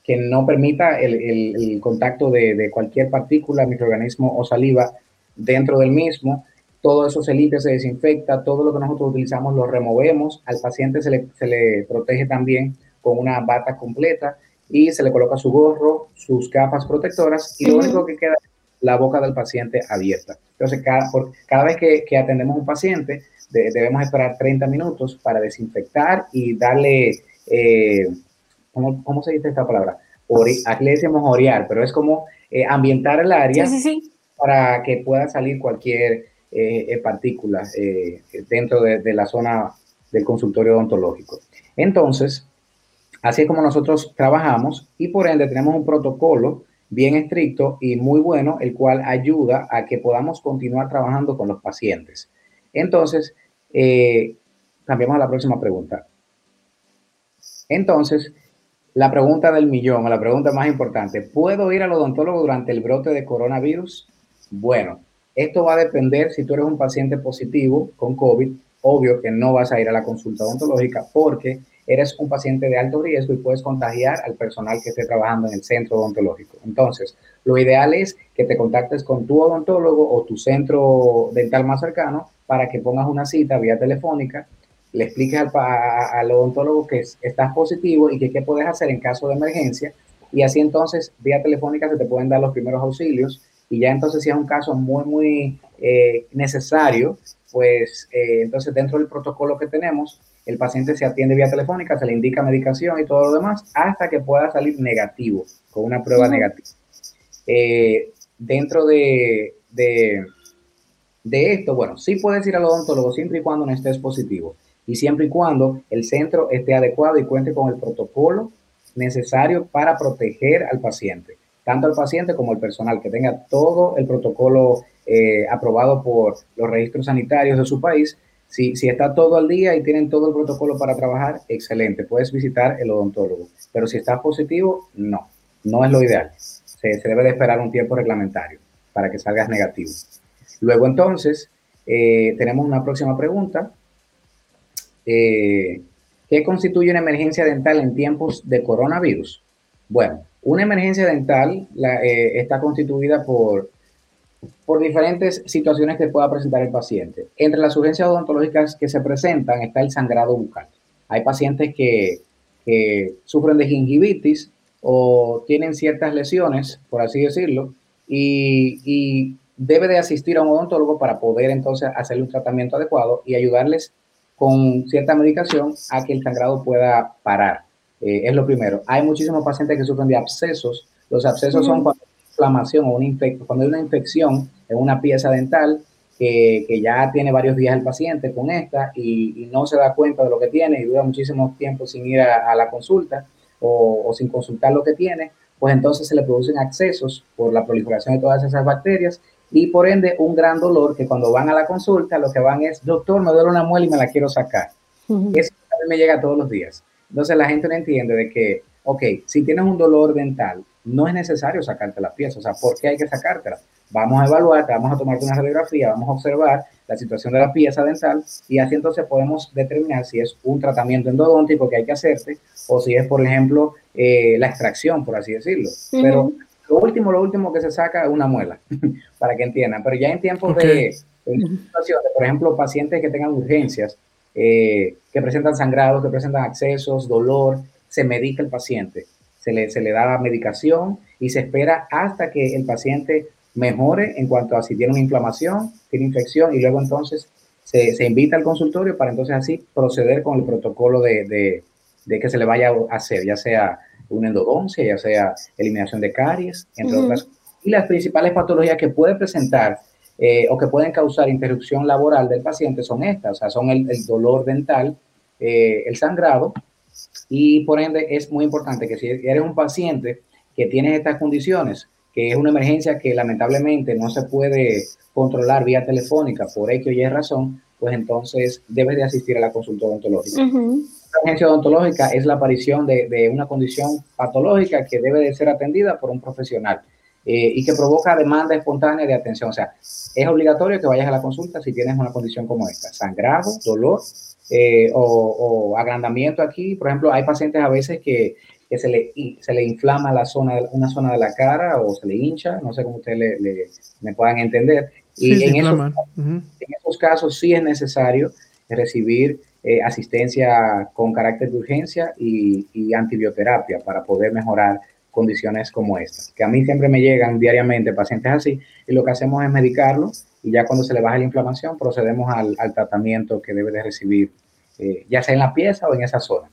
que no permita el, el- el contacto de, de cualquier partícula, microorganismo o saliva dentro del mismo. Todo eso se limpia, se desinfecta, todo lo que nosotros utilizamos lo removemos, al paciente se le, se le protege también con una bata completa y se le coloca su gorro, sus gafas protectoras y lo único que queda es la boca del paciente abierta. Entonces, cada, por, cada vez que, que atendemos a un paciente, de- debemos esperar 30 minutos para desinfectar y darle, eh, ¿cómo, cómo se dice esta palabra? Ori- aquí le decimos orear, pero es como eh, ambientar el área Sí, sí, sí. para que pueda salir cualquier eh, partícula dentro de, de la zona del consultorio odontológico. Entonces, así es como nosotros trabajamos y por ende tenemos un protocolo bien estricto y muy bueno, el cual ayuda a que podamos continuar trabajando con los pacientes. Entonces, eh, cambiamos a la próxima pregunta. Entonces, la pregunta del millón, la pregunta más importante, ¿puedo ir al odontólogo durante el brote de coronavirus? Bueno, esto va a depender si tú eres un paciente positivo con COVID, obvio que no vas a ir a la consulta odontológica porque eres un paciente de alto riesgo y puedes contagiar al personal que esté trabajando en el centro odontológico. Entonces, lo ideal es que te contactes con tu odontólogo o tu centro dental más cercano para que pongas una cita vía telefónica, le expliques al, al odontólogo que es- estás positivo y que qué puedes hacer en caso de emergencia y así entonces vía telefónica se te pueden dar los primeros auxilios y ya entonces si es un caso muy, muy eh, necesario, pues eh, entonces dentro del protocolo que tenemos, el paciente se atiende vía telefónica, se le indica medicación y todo lo demás hasta que pueda salir negativo, con una prueba negativa. Eh, dentro de, de, de esto, bueno, sí puedes ir al odontólogo siempre y cuando no estés positivo y siempre y cuando el centro esté adecuado y cuente con el protocolo necesario para proteger al paciente, tanto al paciente como al personal, que tenga todo el protocolo eh, aprobado por los registros sanitarios de su país. Si, si está todo al día y tienen todo el protocolo para trabajar, excelente, puedes visitar el odontólogo. Pero si está positivo, no, no es lo ideal. Se, debe de esperar un tiempo reglamentario para que salgas negativo. Luego entonces, eh, tenemos una próxima pregunta. Eh, ¿Qué constituye una emergencia dental en tiempos de coronavirus? Bueno, una emergencia dental eh, está constituida por, por diferentes situaciones que pueda presentar el paciente. Entre las urgencias odontológicas que se presentan está el sangrado bucal. Hay pacientes que, que sufren de gingivitis o tienen ciertas lesiones, por así decirlo, y, y debe de asistir a un odontólogo para poder entonces hacerle un tratamiento adecuado y ayudarles con cierta medicación a que el sangrado pueda parar. Eh, es lo primero. Hay muchísimos pacientes que sufren de abscesos. Los abscesos son cuando inflamación o una infección, cuando hay una infección en una pieza dental que, que, ya tiene varios días el paciente con esta y, y, no se da cuenta de lo que tiene y dura muchísimo tiempo sin ir a, a la consulta o, o, sin consultar lo que tiene, pues entonces se le producen accesos por la proliferación de todas esas bacterias y por ende un gran dolor que cuando van a la consulta lo que van es, doctor, me duele una muela y me la quiero sacar. Uh -huh. Eso me llega todos los días. Entonces la gente no entiende de que, ok, si tienes un dolor dental, no es necesario sacarte la pieza. O sea, ¿por qué hay que sacártela? Vamos a evaluar, vamos a tomarte una radiografía, vamos a observar la situación de la pieza dental y así entonces podemos determinar si es un tratamiento endodóntico que hay que hacerte o si es, por ejemplo, eh, la extracción, por así decirlo. Uh -huh. Pero lo último, lo último que se saca es una muela, para que entiendan. Pero ya en tiempos okay. de, de, situaciones, por ejemplo, pacientes que tengan urgencias, eh, que presentan sangrado, que presentan accesos, dolor, se medica el paciente, se le, se le da medicación y se espera hasta que el paciente mejore en cuanto a si tiene una inflamación, tiene infección y luego entonces se, se invita al consultorio para entonces así proceder con el protocolo de, de, de que se le vaya a hacer, ya sea una endodoncia, ya sea eliminación de caries, entre uh -huh. otras. Y las principales patologías que puede presentar eh, o que pueden causar interrupción laboral del paciente son estas, o sea, son el, el dolor dental, eh, el sangrado, y por ende es muy importante que si eres un paciente que tiene estas condiciones, que es una emergencia que lamentablemente no se puede controlar vía telefónica por X o Y razón, pues entonces debes de asistir a la consulta odontológica. Uh -huh. La urgencia odontológica es la aparición de, de, una condición patológica que debe de ser atendida por un profesional eh, y que provoca demanda espontánea de atención. O sea, es obligatorio que vayas a la consulta si tienes una condición como esta, sangrado, dolor eh, o, o, agrandamiento aquí. Por ejemplo, hay pacientes a veces que, que se, le, se le inflama la zona, una zona de la cara o se le hincha, no sé cómo ustedes le, le, me puedan entender. Y sí, en, esos, uh -huh. en, esos, casos sí es necesario recibir eh, asistencia con carácter de urgencia y, y, antibioterapia para poder mejorar condiciones como estas, que a mí siempre me llegan diariamente pacientes así y lo que hacemos es medicarlo y ya cuando se le baja la inflamación procedemos al, al tratamiento que debe de recibir, eh, ya sea en la pieza o en esa zona.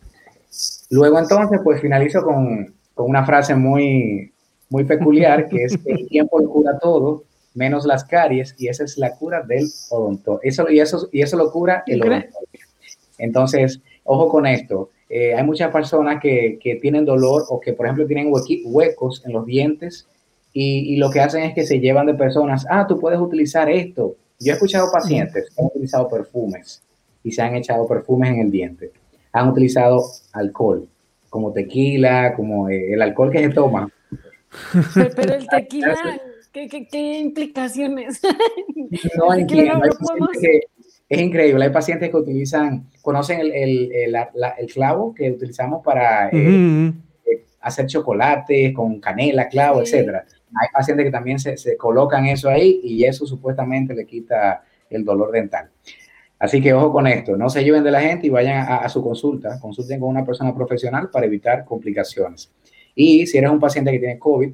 Luego entonces pues finalizo con, con una frase muy, muy peculiar que es el tiempo lo cura todo menos las caries y esa es la cura del odontólogo. Eso, y, eso, y eso lo cura el odontólogo. Entonces, ojo con esto. Eh, hay muchas personas que, que, tienen dolor o que, por ejemplo, tienen huecos en los dientes y, y, lo que hacen es que se llevan de personas, ah, tú puedes utilizar esto. Yo he escuchado pacientes que han utilizado perfumes y se han echado perfumes en el diente. Han utilizado alcohol, como tequila, como eh, el alcohol que se toma. Pero, el tequila, ¿qué, qué, qué implicaciones? No entiendo. No es increíble. Hay pacientes que utilizan, conocen el, el, el, la, el clavo que utilizamos para uh -huh. eh, hacer chocolates con canela, clavo, sí. etcétera. Hay pacientes que también se, colocan eso ahí y eso supuestamente le quita el dolor dental. Así que ojo con esto, no se lleven de la gente y vayan a, su consulta, consulten con una persona profesional para evitar complicaciones. Y si eres un paciente que tiene COVID,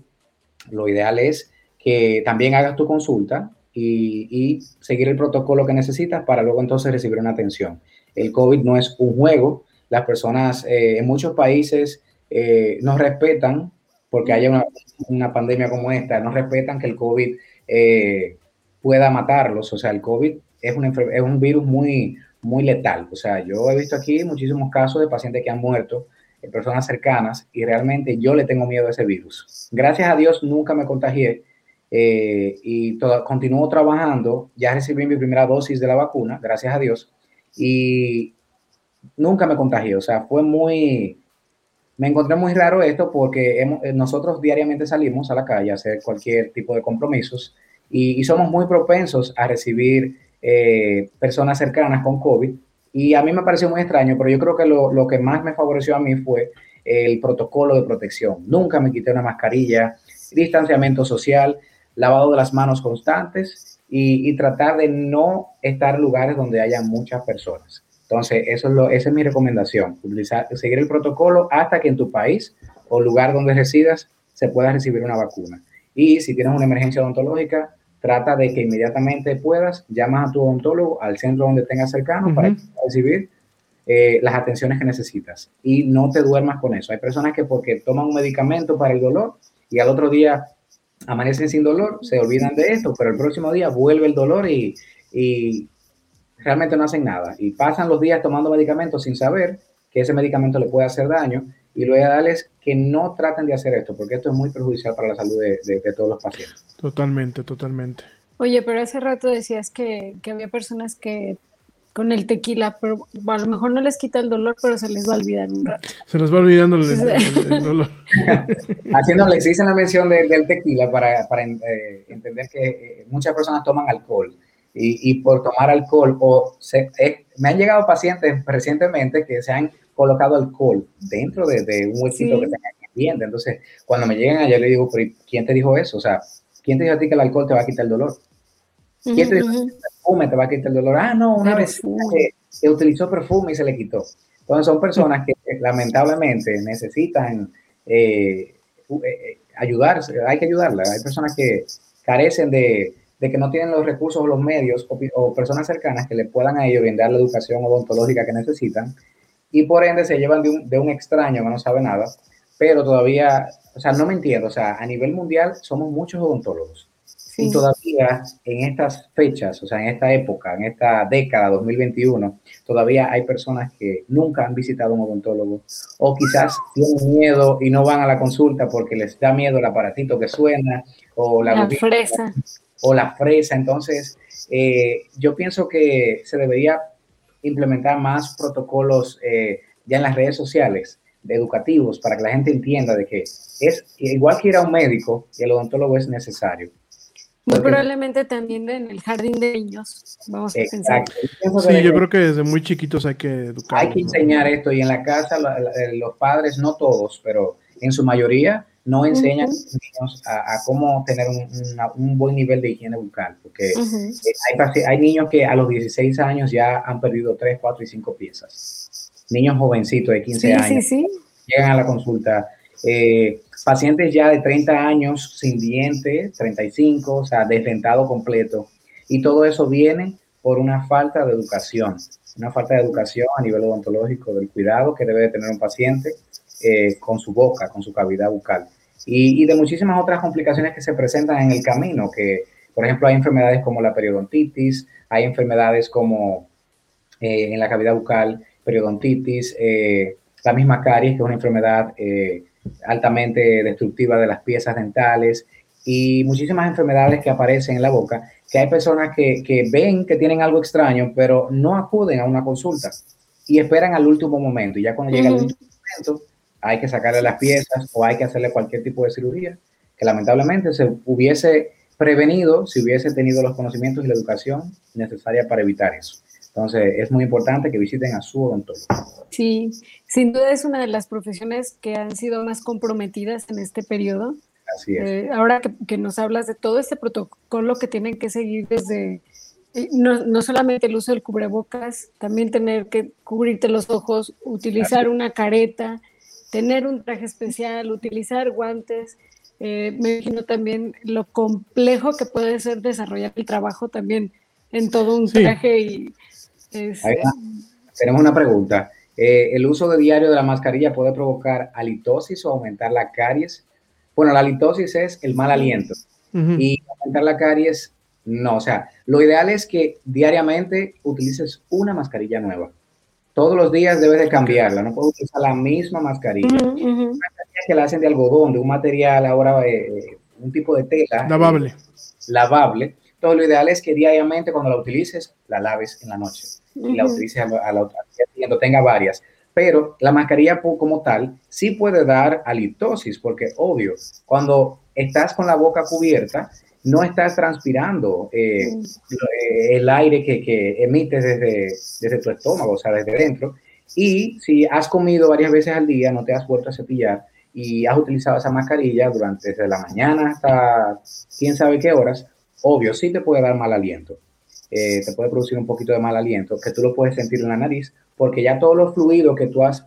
lo ideal es que también hagas tu consulta y, seguir el protocolo que necesitas para luego entonces recibir una atención. El COVID no es un juego, las personas eh, en muchos países eh, no respetan, porque haya una, una, pandemia como esta, no respetan que el COVID eh, pueda matarlos, o sea, el COVID es un, es un virus muy, muy letal, o sea, yo he visto aquí muchísimos casos de pacientes que han muerto, personas cercanas, y realmente yo le tengo miedo a ese virus. Gracias a Dios nunca me contagié, eh, y todo, continúo trabajando. Ya recibí mi primera dosis de la vacuna, gracias a Dios, y nunca me contagié. O sea, fue muy, me encontré muy raro esto porque eh, nosotros diariamente salimos a la calle a hacer cualquier tipo de compromisos y, somos muy propensos a recibir eh, personas cercanas con COVID. Y a mí me pareció muy extraño, pero yo creo que lo, lo que más me favoreció a mí fue el protocolo de protección. Nunca me quité una mascarilla, distanciamiento social, lavado de las manos constantes y, y tratar de no estar en lugares donde haya muchas personas. Entonces, eso es lo, esa es mi recomendación, utilizar, seguir el protocolo hasta que en tu país o lugar donde residas se pueda recibir una vacuna. Y si tienes una emergencia odontológica, trata de que inmediatamente puedas, llamas a tu odontólogo al centro donde tengas cercano uh -huh. para recibir eh, las atenciones que necesitas. Y no te duermas con eso. Hay personas que porque toman un medicamento para el dolor y al otro día amanecen sin dolor, se olvidan de esto, pero el próximo día vuelve el dolor y, y realmente no hacen nada. Y pasan los días tomando medicamentos sin saber que ese medicamento le puede hacer daño. Y lo ideal es que no traten de hacer esto, porque esto es muy perjudicial para la salud de, de, de todos los pacientes. Totalmente, totalmente. Oye, pero hace rato decías que, que, había personas que con el tequila, pero a lo mejor no les quita el dolor, pero se les va a olvidar un rato. Se les va olvidando el, el, el, dolor. Haciendo, les hice la mención de, del tequila para, para eh, entender que eh, muchas personas toman alcohol y, y por tomar alcohol o se, eh, me han llegado pacientes recientemente que se han colocado alcohol dentro de, de un huesito sí. que tengan ambiente. Entonces, cuando me llegan allá, le digo, pero ¿quién te dijo eso? O sea, ¿quién te dijo a ti que el alcohol te va a quitar el dolor? ¿Quién te dijo que el perfume te va a quitar el dolor? Ah, no, una vez que, que, utilizó perfume y se le quitó. Entonces, son personas que lamentablemente necesitan eh, eh, ayudarse, hay que ayudarlas. Hay personas que carecen de, de que no tienen los recursos o los medios o, o, personas cercanas que le puedan a ellos brindar la educación odontológica que necesitan. Y por ende se llevan de un, de un extraño que no sabe nada, pero todavía, o sea, no me entiendo, o sea, a nivel mundial somos muchos odontólogos. Sí. y todavía en estas fechas, o sea, en esta época, en esta década 2021, todavía hay personas que nunca han visitado un odontólogo o quizás tienen miedo y no van a la consulta porque les da miedo el aparatito que suena o la, la fresa o la fresa. Entonces, eh, yo pienso que se debería implementar más protocolos eh, ya en las redes sociales educativos para que la gente entienda de que es igual que ir a un médico, el odontólogo es necesario. Muy probablemente también en el jardín de niños, vamos a pensar. Sí, yo creo que desde muy chiquitos hay que educar. Hay que enseñar ¿no? esto y en la casa la, la, los padres, no todos, pero en su mayoría no enseñan uh -huh. a los niños a, a cómo tener un, una, un, buen nivel de higiene bucal, porque uh -huh. hay, hay, niños que a los 16 años ya han perdido 3, 4 y 5 piezas. Niños jovencitos de 15 sí, años sí, sí. llegan a la consulta. Eh, pacientes ya de 30 años sin dientes, 35, o sea, desdentado completo. Y todo eso viene por una falta de educación, una falta de educación a nivel odontológico del cuidado que debe de tener un paciente eh, con su boca, con su cavidad bucal y, y, de muchísimas otras complicaciones que se presentan en el camino, que por ejemplo hay enfermedades como la periodontitis, hay enfermedades como eh, en la cavidad bucal, periodontitis, eh, la misma caries, que es una enfermedad eh, altamente destructiva de las piezas dentales, y muchísimas enfermedades que aparecen en la boca, que hay personas que, que ven que tienen algo extraño, pero no acuden a una consulta y esperan al último momento, y ya cuando llega uh -huh. el último momento, hay que sacarle las piezas o hay que hacerle cualquier tipo de cirugía, que lamentablemente se hubiese prevenido si hubiese tenido los conocimientos y la educación necesaria para evitar eso. Entonces, es muy importante que visiten a su odontólogo. Sí, sin duda es una de las profesiones que han sido más comprometidas en este periodo. Así es. Eh, ahora que, que, nos hablas de todo este protocolo que tienen que seguir desde, eh, no, no, solamente el uso del cubrebocas, también tener que cubrirte los ojos, utilizar una careta, tener un traje especial, utilizar guantes. Eh, me imagino también lo complejo que puede ser desarrollar el trabajo también en todo un traje. Sí. Y, es, Tenemos una pregunta. Eh, ¿El uso de diario de la mascarilla puede provocar halitosis o aumentar la caries? Bueno, la halitosis es el mal aliento uh -huh. y aumentar la caries no. O sea, lo ideal es que diariamente utilices una mascarilla nueva todos los días debes de cambiarla, no puedes utilizar la misma mascarilla. Uh -huh, uh -huh. Una mascarilla que la hacen de algodón, de un material ahora eh, un tipo de tela. eh, Lavable. lavable. Entonces, lo ideal es que diariamente cuando la utilices, la laves en la noche y la utilices a, la- otra siguiente, tenga varias. Pero la mascarilla como tal sí puede dar halitosis, porque obvio, cuando estás con la boca cubierta, no estás transpirando eh, eh, el aire que, que emites desde, desde tu estómago, o sea, desde dentro. Y si has comido varias veces al día, no te has vuelto a cepillar y has utilizado esa mascarilla durante desde la mañana hasta quién sabe qué horas, obvio, sí te puede dar mal aliento. Eh, te puede producir un poquito de mal aliento, que tú lo puedes sentir en la nariz, porque ya todos los fluidos que tú has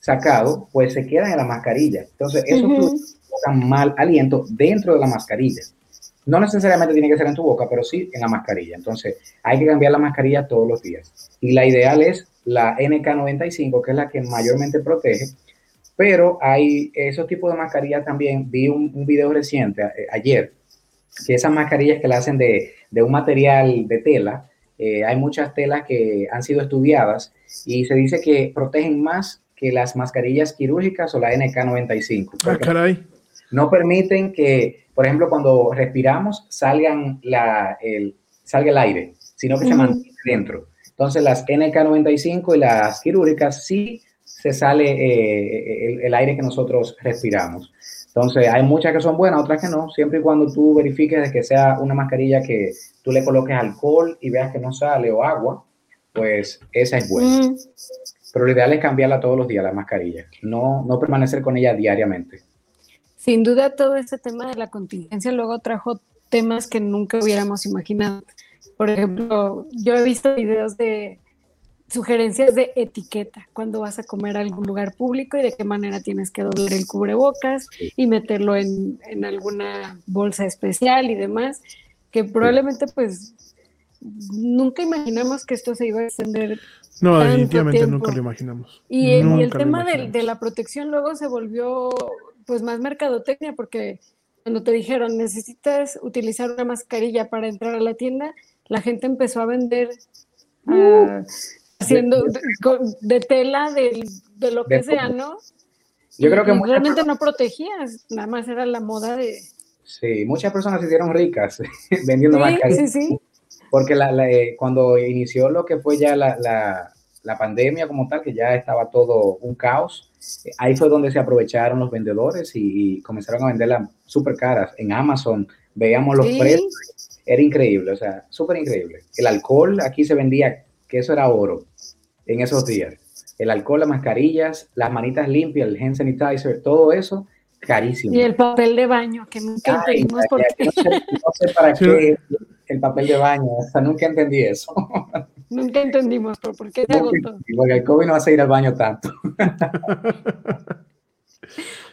sacado, pues se quedan en la mascarilla. Entonces, esos Ujú. fluidos provocan mal aliento dentro de la mascarilla. No necesariamente tiene que ser en tu boca, pero sí en la mascarilla. Entonces, hay que cambiar la mascarilla todos los días. Y la ideal es la NK95, que es la que mayormente protege, pero hay esos tipos de mascarillas también. Vi un, video reciente eh, ayer, que esas mascarillas que la hacen de, de un material de tela, eh, hay muchas telas que han sido estudiadas y se dice que protegen más que las mascarillas quirúrgicas o la NK95. Ah, caray. No permiten que, por ejemplo, cuando respiramos salgan la, el, salga el aire, sino que se mantiene dentro. Entonces las NK95 y las quirúrgicas sí se sale eh, el, el aire que nosotros respiramos. Entonces hay muchas que son buenas, otras que no, siempre y cuando tú verifiques de que sea una mascarilla que tú le coloques alcohol y veas que no sale o agua, pues esa es buena. Pero lo ideal es cambiarla todos los días, la mascarilla, no, no permanecer con ella diariamente. Sin duda todo ese tema de la contingencia luego trajo temas que nunca hubiéramos imaginado. Por ejemplo, yo he visto videos de sugerencias de etiqueta cuando vas a comer a algún lugar público y de qué manera tienes que doblar el cubrebocas y meterlo en, en alguna bolsa especial y demás, que probablemente pues nunca imaginamos que esto se iba a extender No, definitivamente tiempo. nunca lo imaginamos. y, el- tema de, la protección luego se volvió pues más mercadotecnia porque cuando te dijeron necesitas utilizar una mascarilla para entrar a la tienda, la gente empezó a vender ah, haciendo de, tela, de, de lo que sea. ¿no? Yo creo que muchas realmente no protegías, nada más era la moda de... Sí, muchas personas se hicieron ricas vendiendo Sí, mascarillas. sí, sí. Porque la, la, eh, cuando inició lo que fue ya la, la, la pandemia como tal, que ya estaba todo un caos, ahí fue donde se aprovecharon los vendedores y, y comenzaron a venderlas súper caras. En Amazon veíamos los Sí. precios, era increíble, o sea, súper increíble. El alcohol aquí se vendía, que eso era oro en esos días. El alcohol, las mascarillas, las manitas limpias, el hand sanitizer, todo eso, carísimo. Y el papel de baño, que nunca Ay, entendimos por qué. No sé, no sé para qué el papel de baño, o sea, nunca entendí eso. Nunca entendimos por, por qué se agotó. Porque el COVID no hace ir al baño tanto.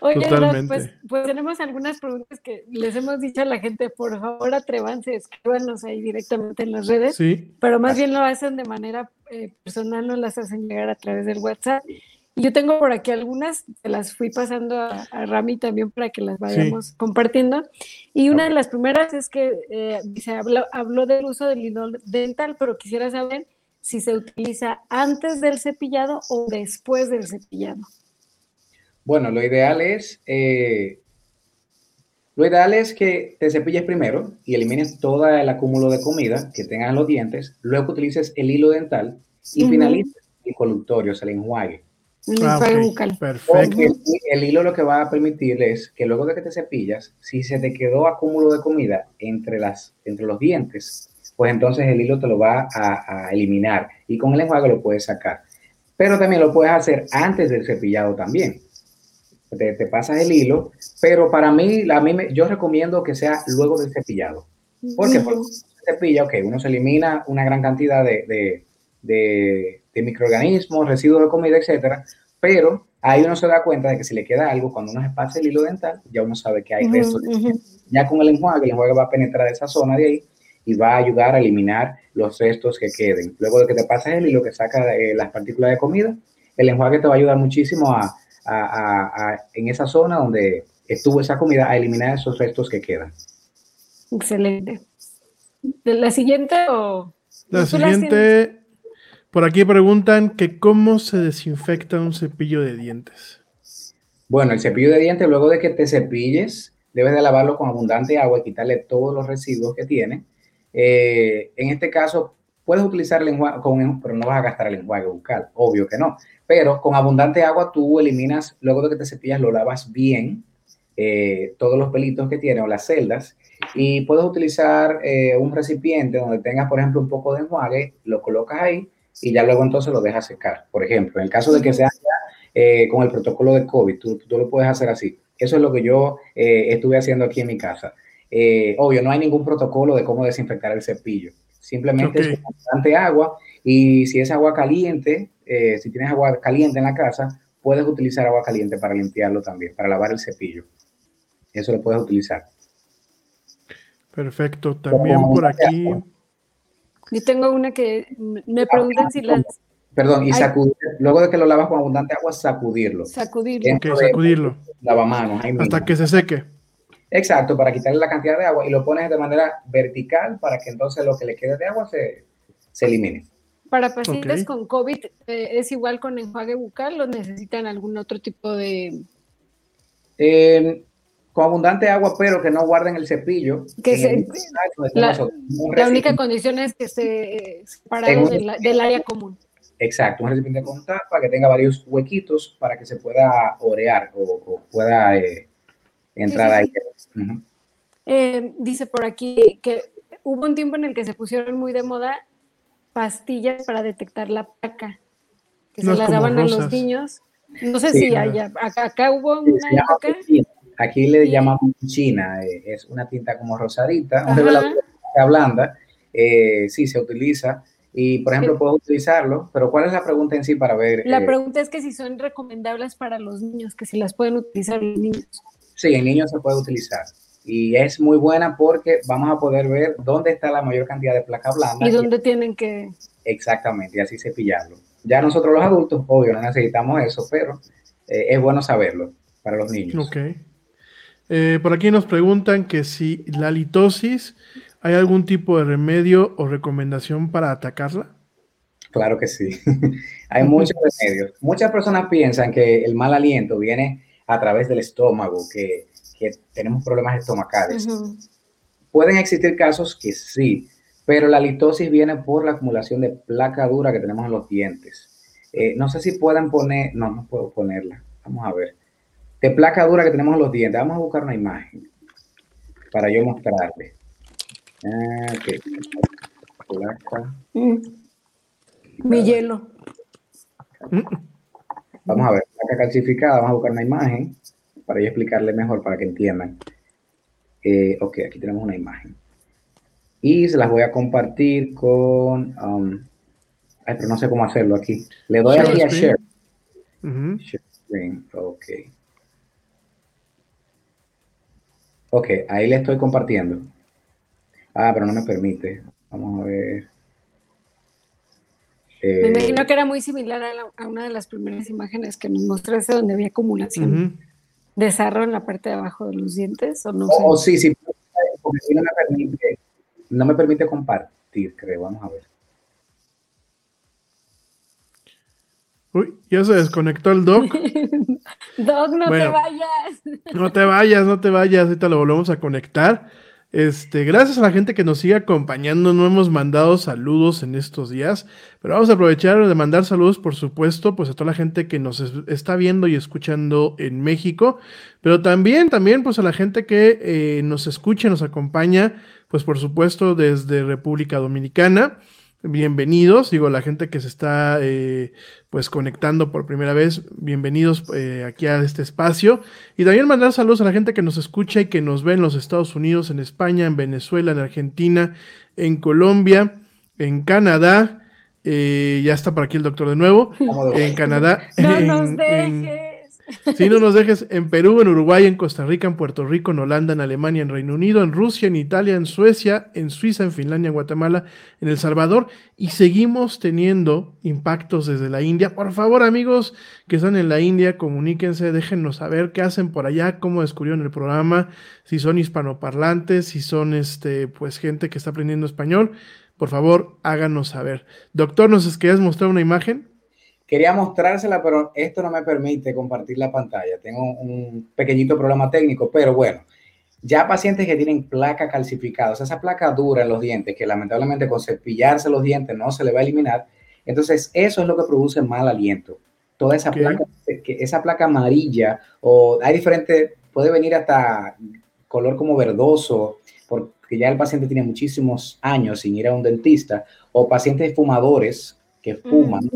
Oye, pues, pues tenemos algunas preguntas que les hemos dicho a la gente, por favor atrévanse, escríbanos ahí directamente en las redes, Sí, pero más bien lo hacen de manera eh, personal, nos las hacen llegar a través del WhatsApp. Yo tengo por aquí algunas, se las fui pasando a, a Rami también para que las vayamos compartiendo. Y una de las primeras es que eh, dice, habló, habló del uso del hilo dental, pero quisiera saber si se utiliza antes del cepillado o después del cepillado. Bueno, lo ideal es, eh, lo ideal es que te cepilles primero y elimines todo el acúmulo de comida que tengas en los dientes, luego utilices el hilo dental y Ujú. finalices el colutorio, o sea, el enjuague. El Ah, bucal. Perfecto. Porque el hilo lo que va a permitir es que luego de que te cepillas, si se te quedó acúmulo de comida entre, las, entre los dientes, pues entonces el hilo te lo va a, a eliminar y con el enjuague lo puedes sacar. Pero también lo puedes hacer antes del cepillado también. Te, te pasas el hilo, pero para mí, a mí me- yo recomiendo que sea luego del cepillado. ¿Por qué? Porque se cepilla, ok, uno se elimina una gran cantidad de, de, de- de microorganismos, residuos de comida, etcétera, pero ahí uno se da cuenta de que si le queda algo, cuando uno se pasa el hilo dental, ya uno sabe que hay restos. Ya con el enjuague, el enjuague va a penetrar esa zona de ahí y va a ayudar a eliminar los restos que queden. Luego de que te pasas el hilo que saca eh, las partículas de comida, el enjuague te va a ayudar muchísimo a, a- a- a- en esa zona donde estuvo esa comida a eliminar esos restos que quedan. Excelente. ¿De ¿La siguiente o...? La siguiente, por aquí preguntan que cómo se desinfecta un cepillo de dientes. Bueno, el cepillo de dientes, luego de que te cepilles, debes de lavarlo con abundante agua y quitarle todos los residuos que tiene. Eh, en este caso, puedes utilizar el enjuague, pero no vas a gastar el enjuague bucal, obvio que no. Pero con abundante agua tú eliminas, luego de que te cepillas, lo lavas bien, eh, todos los pelitos que tiene o las celdas, y puedes utilizar eh, un recipiente donde tengas, por ejemplo, un poco de enjuague, lo colocas ahí y ya luego entonces lo dejas secar. Por ejemplo, en el caso de que sea eh, con el protocolo de COVID, tú, tú, lo puedes hacer así. Eso es lo que yo estuve haciendo aquí en mi casa. obvio, no hay ningún protocolo de cómo desinfectar el cepillo. Simplemente es bastante agua y si es agua caliente, si tienes agua caliente en la casa, puedes utilizar agua caliente para limpiarlo también, para lavar el cepillo. Eso lo puedes utilizar. Perfecto. También por aquí. Yo tengo una que me preguntan si las. Perdón, y sacudir, luego de que lo lavas con abundante agua, sacudirlo. Sacudirlo. Ok, sacudirlo. Lavamanos. Hasta que se seque. Exacto, para quitarle la cantidad de agua y lo pones de manera vertical para que entonces lo que le quede de agua se, se elimine. Para pacientes con COVID, eh, ¿es igual con enjuague bucal o necesitan algún otro tipo de...? Eh, con abundante agua, pero que no guarden el cepillo. Que la, única condición es que se separados del, área común. Exacto, un recipiente con tapa que tenga varios huequitos para que se pueda orear o, pueda eh, entrar ahí. Eh, dice por aquí que hubo un tiempo en el que se pusieron muy de moda pastillas para detectar la placa, que se las daban a los niños. No sé si allá, acá, hubo una época. Aquí le llamamos china, eh, es una tinta como rosadita, un revelador blanda, eh, sí se utiliza y por ejemplo puedo utilizarlo, pero ¿cuál es la pregunta en sí para ver? La eh? pregunta es que si son recomendables para los niños, que si las pueden utilizar los niños. Sí, en niños se puede utilizar y es muy buena porque vamos a poder ver dónde está la mayor cantidad de placa blanda. Y dónde tienen que... Exactamente, y así cepillarlo. Ya nosotros los adultos, obvio, no necesitamos eso, pero es bueno saberlo para los niños. Ok. Eh, por aquí nos preguntan que si la litosis, ¿hay algún tipo de remedio o recomendación para atacarla? Claro que sí. Hay muchos remedios. Muchas personas piensan que el mal aliento viene a través del estómago, que, tenemos problemas estomacales. Pueden existir casos que sí, pero la litosis viene por la acumulación de placa dura que tenemos en los dientes. Eh, no sé si pueden poner, no, no puedo ponerla. Vamos a ver de placa dura que tenemos en los dientes. Vamos a buscar una imagen para yo mostrarle. Ah, mm. Mi hielo. Vamos a ver, placa calcificada, vamos a buscar una imagen para yo explicarle mejor, para que entiendan. Eh, ok, aquí tenemos una imagen. Y se las voy a compartir con... Um, ay, pero no sé cómo hacerlo aquí. Le doy aquí a share. Share screen, ok. Ok, ahí le estoy compartiendo. Ah, pero no me permite. Vamos a ver. me imagino eh, que era muy similar a, una de las primeras imágenes que nos mostraste donde había acumulación de sarro en la parte de abajo de los dientes, ¿o no? Oh, sí, sí, porque no me permite, no me permite compartir, creo. Vamos a ver. Uy, ya se desconectó el doc. doc, no te vayas. no te vayas, no te vayas. Ahorita lo volvemos a conectar. Este, gracias a la gente que nos sigue acompañando. No hemos mandado saludos en estos días, pero vamos a aprovechar de mandar saludos, por supuesto, pues a toda la gente que nos está viendo y escuchando en México, pero también, también, pues a la gente que eh, nos escucha, nos acompaña, pues por supuesto desde República Dominicana bienvenidos, digo, la gente que se está eh, pues conectando por primera vez, bienvenidos eh, aquí a este espacio. Y también mandar saludos a la gente que nos escucha y que nos ve en los Estados Unidos, en España, en Venezuela, en Argentina, en Colombia, en Canadá. Eh, ya está por aquí el doctor de nuevo. En Canadá. No nos dejes. Si no nos dejes en Perú, en Uruguay, en Costa Rica, en Puerto Rico, en Holanda, en Alemania, en Reino Unido, en Rusia, en Italia, en Suecia, en Suiza, en Finlandia, en Guatemala, en El Salvador y seguimos teniendo impactos desde la India. Por favor, amigos que están en la India, comuníquense, déjennos saber qué hacen por allá, cómo descubrieron el programa, si son hispanoparlantes, si son este, pues gente que está aprendiendo español. Por favor, háganos saber. Doctor, ¿nos querías mostrar una imagen? Quería mostrársela, pero esto no me permite compartir la pantalla. Tengo un pequeñito problema técnico, pero bueno, Ya pacientes que tienen placa calcificada, o sea, esa placa dura en los dientes, que lamentablemente con cepillarse los dientes no se le va a eliminar, entonces eso es lo que produce mal aliento. Toda esa placa, que esa placa amarilla, o hay diferentes, puede venir hasta color como verdoso, porque ya el paciente tiene muchísimos años sin ir a un dentista, o pacientes fumadores que fuman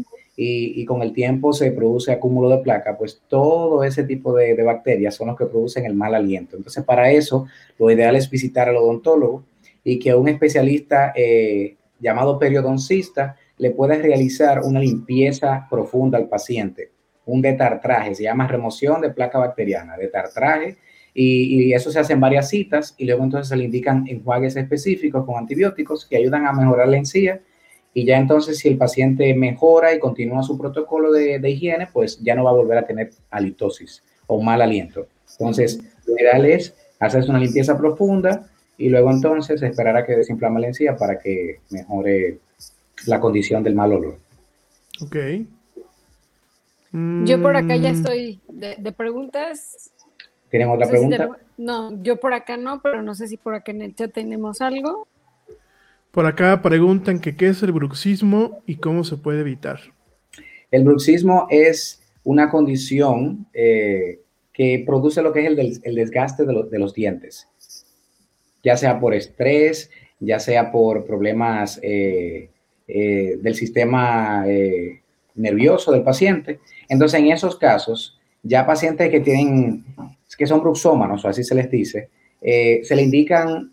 y, con el tiempo se produce acúmulo de placa, pues todo ese tipo de, de bacterias son los que producen el mal aliento. Entonces, para eso, lo ideal es visitar al odontólogo y que un especialista eh, llamado periodoncista le pueda realizar una limpieza profunda al paciente, un detartraje, se llama remoción de placa bacteriana, detartraje, y, y eso se hace en varias citas y luego entonces se le indican enjuagues específicos con antibióticos que ayudan a mejorar la encía y ya entonces si el paciente mejora y continúa su protocolo de, de higiene, pues ya no va a volver a tener halitosis o mal aliento. Entonces, lo ideal es hacerse una limpieza profunda y luego entonces esperar a que desinflame la encía para que mejore la condición del mal olor. Ok. Yo por acá ya Mm, estoy de, de preguntas. ¿Tienen otra No sé si pregunta? no, yo por acá no, pero no sé si por acá en el chat tenemos algo. Por acá preguntan que qué es el bruxismo y cómo se puede evitar. El bruxismo es una condición eh, que produce lo que es el, el desgaste de, lo- de los dientes, ya sea por estrés, ya sea por problemas eh, eh, del sistema nervioso del paciente. Entonces, en esos casos, ya pacientes que tienen, que son bruxómanos, o así se les dice, se le indican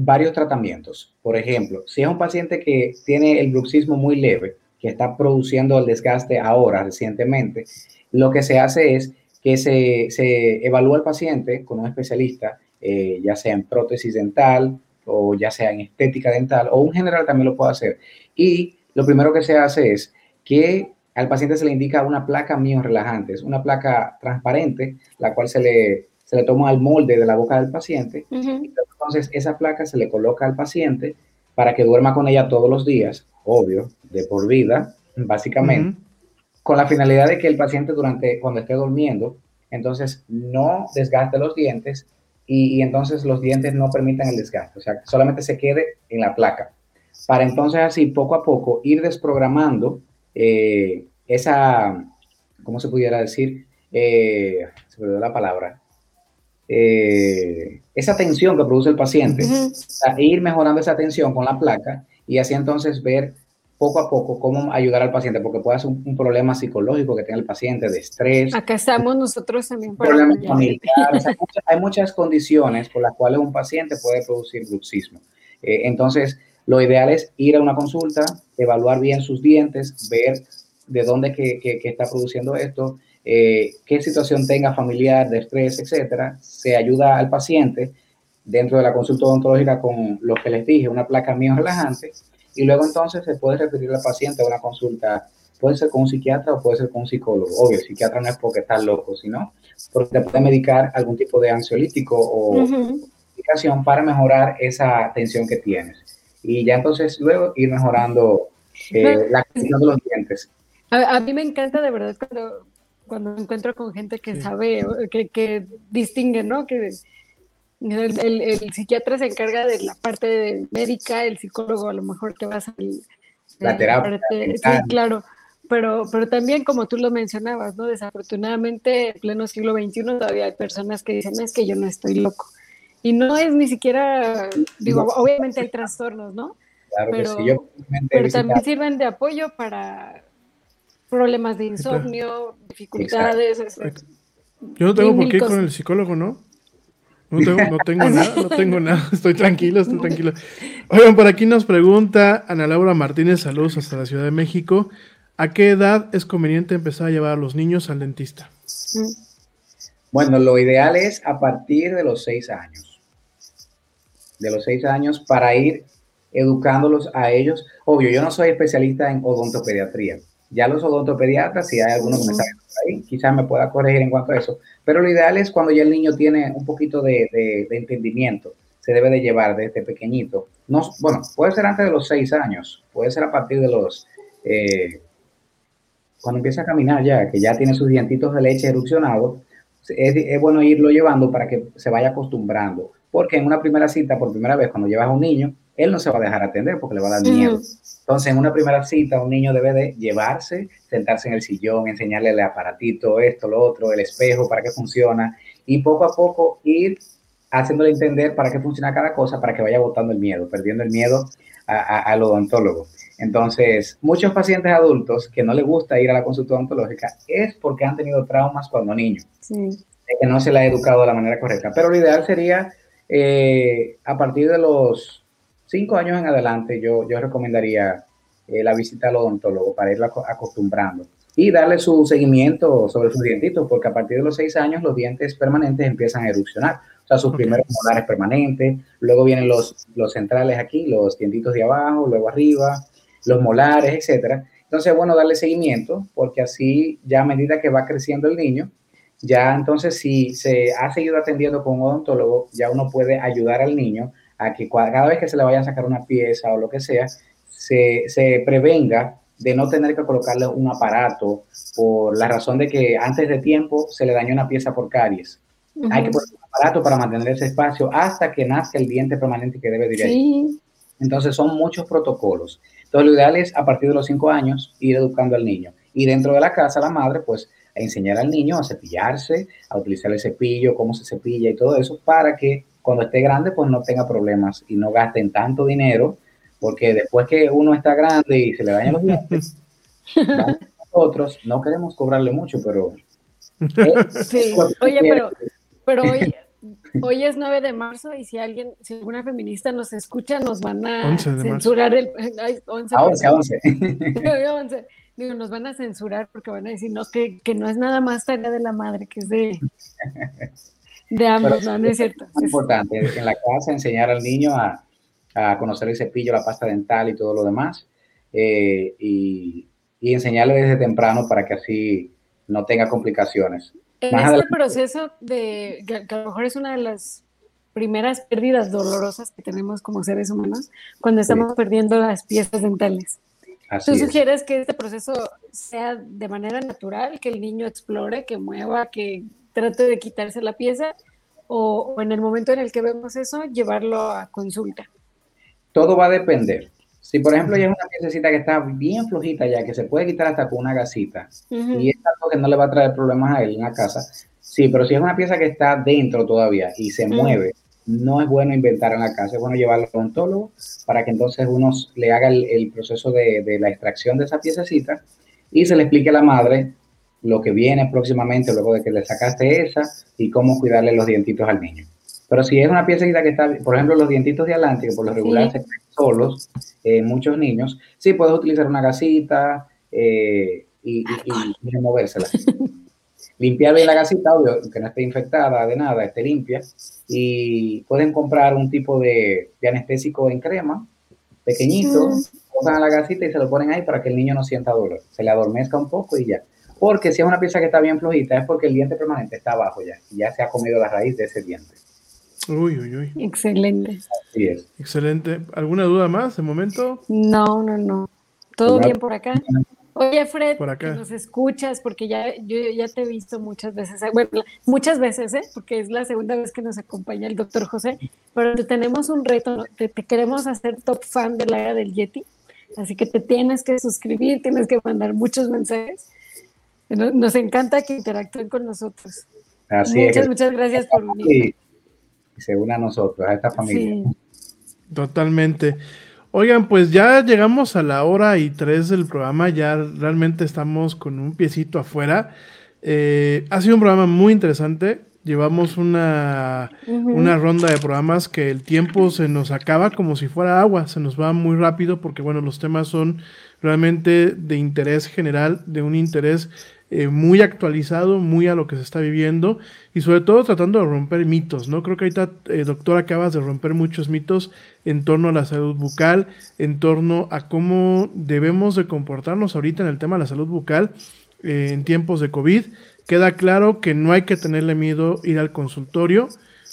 varios tratamientos. Por ejemplo, si es un paciente que tiene el bruxismo muy leve, que está produciendo el desgaste ahora, recientemente, lo que se hace es que se, se evalúa al paciente con un especialista, eh, ya sea en prótesis dental o ya sea en estética dental, o un general también lo puede hacer. Y lo primero que se hace es que al paciente se le indica una placa mío relajante, es una placa transparente, la cual se le, se le toma al molde de la boca del paciente entonces, esa placa se le coloca al paciente para que duerma con ella todos los días, obvio, de por vida, básicamente, con la finalidad de que el paciente durante, cuando esté durmiendo, entonces no desgaste los dientes y, y entonces los dientes no permitan el desgaste, o sea, que solamente se quede en la placa. Para entonces así, poco a poco, ir desprogramando eh, esa, ¿cómo se pudiera decir? Eh, se me olvidó la palabra. Eh, esa tensión que produce el paciente, e ir mejorando esa tensión con la placa y así entonces ver poco a poco cómo ayudar al paciente, porque puede ser un, un problema psicológico que tenga el paciente de estrés, Acá estamos nosotros también para hay, muchas, hay muchas condiciones por las cuales un paciente puede producir bruxismo. Eh, entonces, lo ideal es ir a una consulta, evaluar bien sus dientes, ver de dónde que, que- que está produciendo esto, eh, qué situación tenga familiar, de estrés, etcétera. Se ayuda al paciente dentro de la consulta odontológica con lo que les dije, una placa mío relajante, y luego entonces se puede referir al paciente a una consulta, puede ser con un psiquiatra o puede ser con un psicólogo. Obvio, el psiquiatra no es porque está loco, sino porque te puede medicar algún tipo de ansiolítico o Ujú. medicación para mejorar esa tensión que tienes. Y ya entonces luego ir mejorando eh, la condición de los dientes. A, a mí me encanta de verdad cuando, cuando me encuentro con gente que sabe, o que, que distingue, ¿no? Que el, el- el psiquiatra se encarga de la parte de médica, el psicólogo a lo mejor te vas a La terapia sí, mental. claro. Pero, pero también, como tú lo mencionabas, ¿no? Desafortunadamente, en pleno siglo XXI todavía hay personas que dicen, es que yo no estoy loco. Y no es ni siquiera, digo, No. obviamente hay trastornos, ¿no? Claro Pero- que sí. Yo pero también sirven de apoyo para problemas de insomnio, dificultades. es- Yo no tengo por qué ir con el psicólogo, ¿no? No tengo, no tengo nada, no tengo nada. Estoy tranquilo, estoy tranquilo. Oigan, por aquí nos pregunta Ana Laura Martínez, saludos hasta la Ciudad de México. ¿A qué edad es conveniente empezar a llevar a los niños al dentista? Bueno, lo ideal es a partir de los seis años. De los seis años para ir educándolos a ellos. Obvio, yo no soy especialista en odontopediatría. Ya los odontopediatras, si hay alguno que me está viendo por ahí, quizás me pueda corregir en cuanto a eso. Pero lo ideal es cuando ya el niño tiene un poquito de, de- de entendimiento. Se debe de llevar desde pequeñito. No, bueno, puede ser antes de los seis años. Puede ser a partir de los... eh, cuando empieza a caminar ya, que ya tiene sus dientitos de leche erupcionados, es, es bueno irlo llevando para que se vaya acostumbrando. porque en una primera cita, por primera vez, cuando llevas a un niño, él no se va a dejar atender porque le va a dar miedo. Entonces, en una primera cita, un niño debe de llevarse, sentarse en el sillón, enseñarle el aparatito, esto, lo otro, el espejo, para qué funciona, y poco a poco ir haciéndole entender para qué funciona cada cosa, para que vaya botando el miedo, perdiendo el miedo al odontólogo. Entonces, muchos pacientes adultos que no les gusta ir a la consulta odontológica es porque han tenido traumas cuando niños, que no se les ha educado de la manera correcta. Pero lo ideal sería, eh, a partir de los cinco años en adelante, yo, yo recomendaría eh, la visita al odontólogo para irlo acostumbrando y darle su seguimiento sobre sus dientitos, porque a partir de los seis años los dientes permanentes empiezan a erupcionar. O sea, sus primeros molares permanentes, luego vienen los, los centrales aquí, los dientitos de abajo, luego arriba, los molares, etcétera. Entonces, bueno, darle seguimiento, porque así ya a medida que va creciendo el niño, ya entonces si se ha seguido atendiendo con un odontólogo, ya uno puede ayudar al niño a que cada vez que se le vaya a sacar una pieza o lo que sea, se, se prevenga de no tener que colocarle un aparato por la razón de que antes de tiempo se le dañó una pieza por caries. Hay que poner un aparato para mantener ese espacio hasta que nazca el diente permanente que debe de ir ahí. Entonces son muchos protocolos. Entonces lo ideal es a partir de los cinco años ir educando al niño. Y dentro de la casa, la madre, pues, a enseñar al niño a cepillarse, a utilizar el cepillo, cómo se cepilla y todo eso, para que cuando esté grande, pues no tenga problemas y no gasten tanto dinero, porque después que uno está grande y se le dañan los dientes, nosotros no queremos cobrarle mucho, pero... sí, oye, pero, pero hoy, Hoy es 9 de marzo y si alguien, si alguna feminista nos escucha, nos van a censurar el... Ay, 11, ah, 11, 11. Digo, nos van a censurar porque van a decir, no, que, que no es nada más tarea de la madre, que es de, de ambos, no, no es cierto. Es importante en la casa enseñar al niño a, a conocer el cepillo, la pasta dental y todo lo demás, eh, y, y enseñarle desde temprano para que así no tenga complicaciones. En este proceso de, que, a lo mejor es una de las primeras pérdidas dolorosas que tenemos como seres humanos, cuando estamos perdiendo las piezas dentales. ¿Tú sugieres que este proceso sea de manera natural, que el niño explore, que mueva, que trate de quitarse la pieza, o, o en el momento en el que vemos eso, llevarlo a consulta? Todo va a depender. Si, por ejemplo, ya es una piececita que está bien flojita ya, que se puede quitar hasta con una gasita, y es algo que no le va a traer problemas a él en la casa, sí, pero si es una pieza que está dentro todavía y se mueve, no es bueno inventar en la casa, es bueno llevarlo al odontólogo para que entonces uno le haga el, proceso de, de, la extracción de esa piececita y se le explique a la madre lo que viene próximamente luego de que le sacaste esa y cómo cuidarle los dientitos al niño. Pero si es una piececita que está, por ejemplo, los dientitos de adelante, que por lo regular se quedan solos, eh, muchos niños, sí puedes utilizar una gasita eh, y, y, removérsela. Limpiar bien la gasita, obvio, que no esté infectada de nada, esté limpia. Y pueden comprar un tipo de, anestésico en crema, pequeñito, usan la gasita y se lo ponen ahí para que el niño no sienta dolor. Se le adormezca un poco y ya. Porque si es una pieza que está bien flojita, es porque el diente permanente está abajo ya. Y ya se ha comido la raíz de ese diente. Uy, uy, uy. Excelente. Así es. Excelente. ¿Alguna duda más de momento? No, no, no. Todo bien por acá. Oye, Fred, por acá. nos escuchas, porque ya yo ya te he visto muchas veces, bueno, muchas veces, ¿eh? porque es la segunda vez que nos acompaña el doctor José, pero te tenemos un reto, te, queremos hacer top fan del área del Yeti, así que te tienes que suscribir, tienes que mandar muchos mensajes. Nos, encanta que interactúen con nosotros. Así muchas, muchas gracias por venir se une a nosotros, a esta familia. Totalmente. Oigan, pues ya llegamos a la hora y tres del programa, ya realmente estamos con un piecito afuera. Eh, ha sido un programa muy interesante. Llevamos una, una ronda de programas que el tiempo se nos acaba como si fuera agua, se nos va muy rápido porque, bueno, los temas son realmente de interés general, de un interés eh, muy actualizado, muy a lo que se está viviendo y sobre todo tratando de romper mitos, ¿no? Creo que ahorita, eh, doctor, acabas de romper muchos mitos en torno a la salud bucal, en torno a cómo debemos de comportarnos ahorita en el tema de la salud bucal eh, en tiempos de COVID. Queda claro que no hay que tenerle miedo ir al consultorio.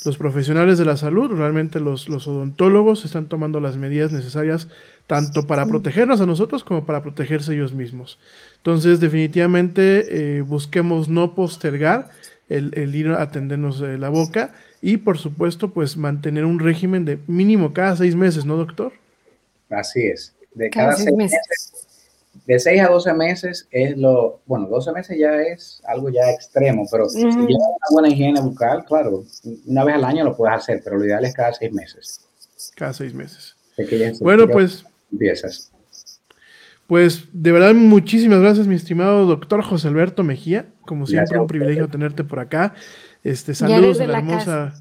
Los profesionales de la salud, realmente los, los odontólogos, están tomando las medidas necesarias tanto para protegernos a nosotros como para protegerse ellos mismos. Entonces, definitivamente eh, busquemos no postergar el, ir a atendernos la boca y por supuesto pues mantener un régimen de mínimo cada seis meses, ¿no doctor? Así es. De Cada cada, seis seis meses. meses. De 6 a 12 meses es lo, bueno, 12 meses ya es algo ya extremo, pero si Ujú. llevas una buena higiene bucal, claro, una vez al año lo puedes hacer, pero lo ideal es cada seis meses. Cada seis meses. Bueno, pues empiezas. Pues de verdad, muchísimas gracias, mi estimado doctor José Alberto Mejía. Como siempre, Gracias un privilegio tenerte por acá. Este, saludos de a la la hermosa.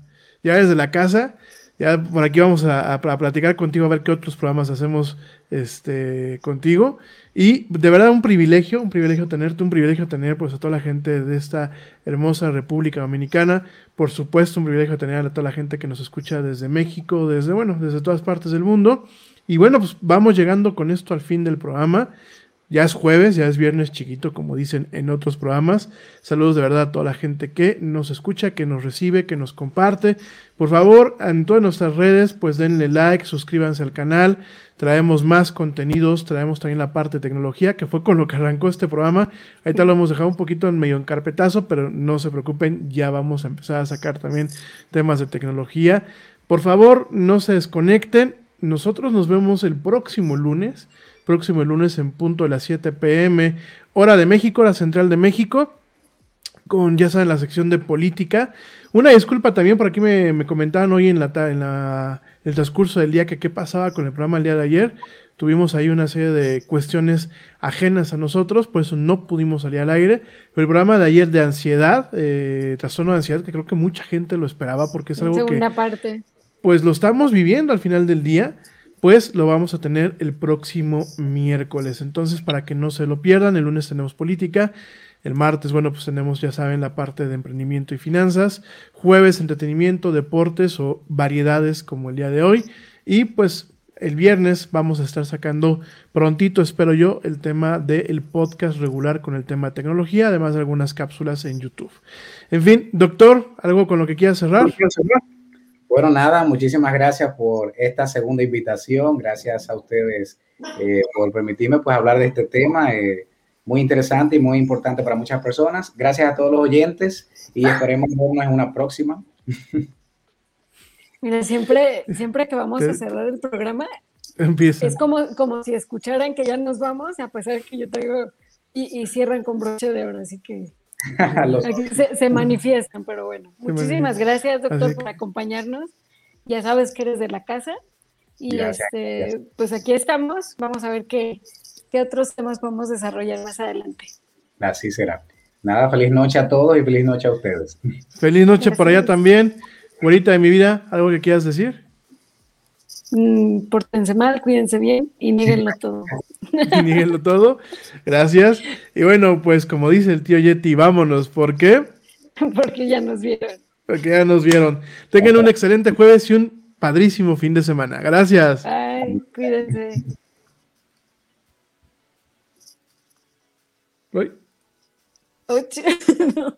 Ya desde la casa. Ya por aquí vamos a, a- a platicar contigo, a ver qué otros programas hacemos este, contigo. Y de verdad, un privilegio, un privilegio tenerte, un privilegio tener pues a toda la gente de esta hermosa República Dominicana. Por supuesto, un privilegio tener a toda la gente que nos escucha desde México, desde, bueno, desde todas partes del mundo. Y bueno, pues vamos llegando con esto al fin del programa. Ya es jueves, ya es viernes chiquito, como dicen en otros programas. Saludos de verdad a toda la gente que nos escucha, que nos recibe, que nos comparte. Por favor, en todas nuestras redes, pues denle like, suscríbanse al canal. Traemos más contenidos, traemos también la parte de tecnología, que fue con lo que arrancó este programa. Ahorita lo hemos dejado un poquito en medio en carpetazo, pero no se preocupen, ya vamos a empezar a sacar también temas de tecnología. Por favor, no se desconecten. Nosotros nos vemos el próximo lunes próximo lunes en punto de las 7 pm, hora de México, hora central de México, con ya saben la sección de política. Una disculpa también, por aquí me, me comentaban hoy en la en la- el transcurso del día que qué pasaba con el programa el día de ayer. Tuvimos ahí una serie de cuestiones ajenas a nosotros, por eso no pudimos salir al aire. Pero el programa de ayer de ansiedad, eh, trastorno de ansiedad, que creo que mucha gente lo esperaba porque es algo que Segunda parte. Pues lo estamos viviendo al final del día, pues lo vamos a tener el próximo miércoles. Entonces, para que no se lo pierdan, el lunes tenemos política, el martes, bueno, pues tenemos, ya saben, la parte de emprendimiento y finanzas, jueves entretenimiento, deportes o variedades como el día de hoy, y pues el viernes vamos a estar sacando prontito, espero yo, el tema del podcast regular con el tema de tecnología, además de algunas cápsulas en YouTube. En fin, doctor, ¿algo con lo que quiera cerrar? Bueno, nada, muchísimas gracias por esta segunda invitación. Gracias a ustedes eh, por permitirme pues, hablar de este tema. eh, muy interesante y muy importante para muchas personas. Gracias a todos los oyentes y esperemos vernos en una próxima. Mira, siempre, siempre que vamos a cerrar el programa, Empieza. es como, como si escucharan que ya nos vamos, a pesar que yo traigo y, y cierran con broche de oro, así que Los- aquí se, se manifiestan, pero bueno. Se Muchísimas gracias, doctor, por acompañarnos. Ya sabes que eres de la casa. Y Gracias, este, gracias. pues aquí estamos. Vamos a ver qué, qué otros temas podemos desarrollar más adelante. Así será. Nada, feliz noche a todos y feliz noche a ustedes. Feliz noche por allá Gracias. también. Güerita de mi vida, ¿algo que quieras decir? Mm, pórtense mal, cuídense bien y níguenlo todo. Y níguenlo todo. Gracias. Y bueno, pues como dice el tío Yeti, vámonos. ¿Por qué? Porque ya nos vieron. Porque ya nos vieron. Tengan un excelente jueves y un padrísimo fin de semana. Gracias. Ay, cuídense. Uy. Ouch. No.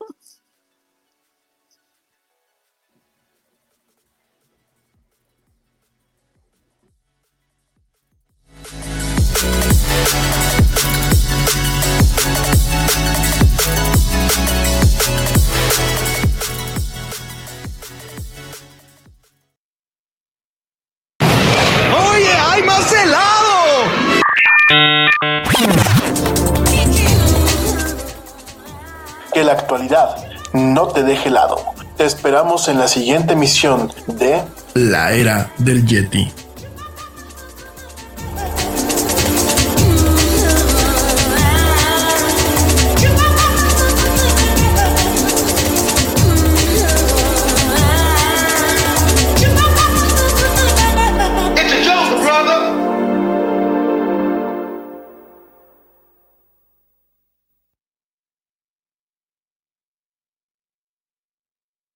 Que la actualidad no te deje helado. Te esperamos en la siguiente emisión de La Era del Yeti.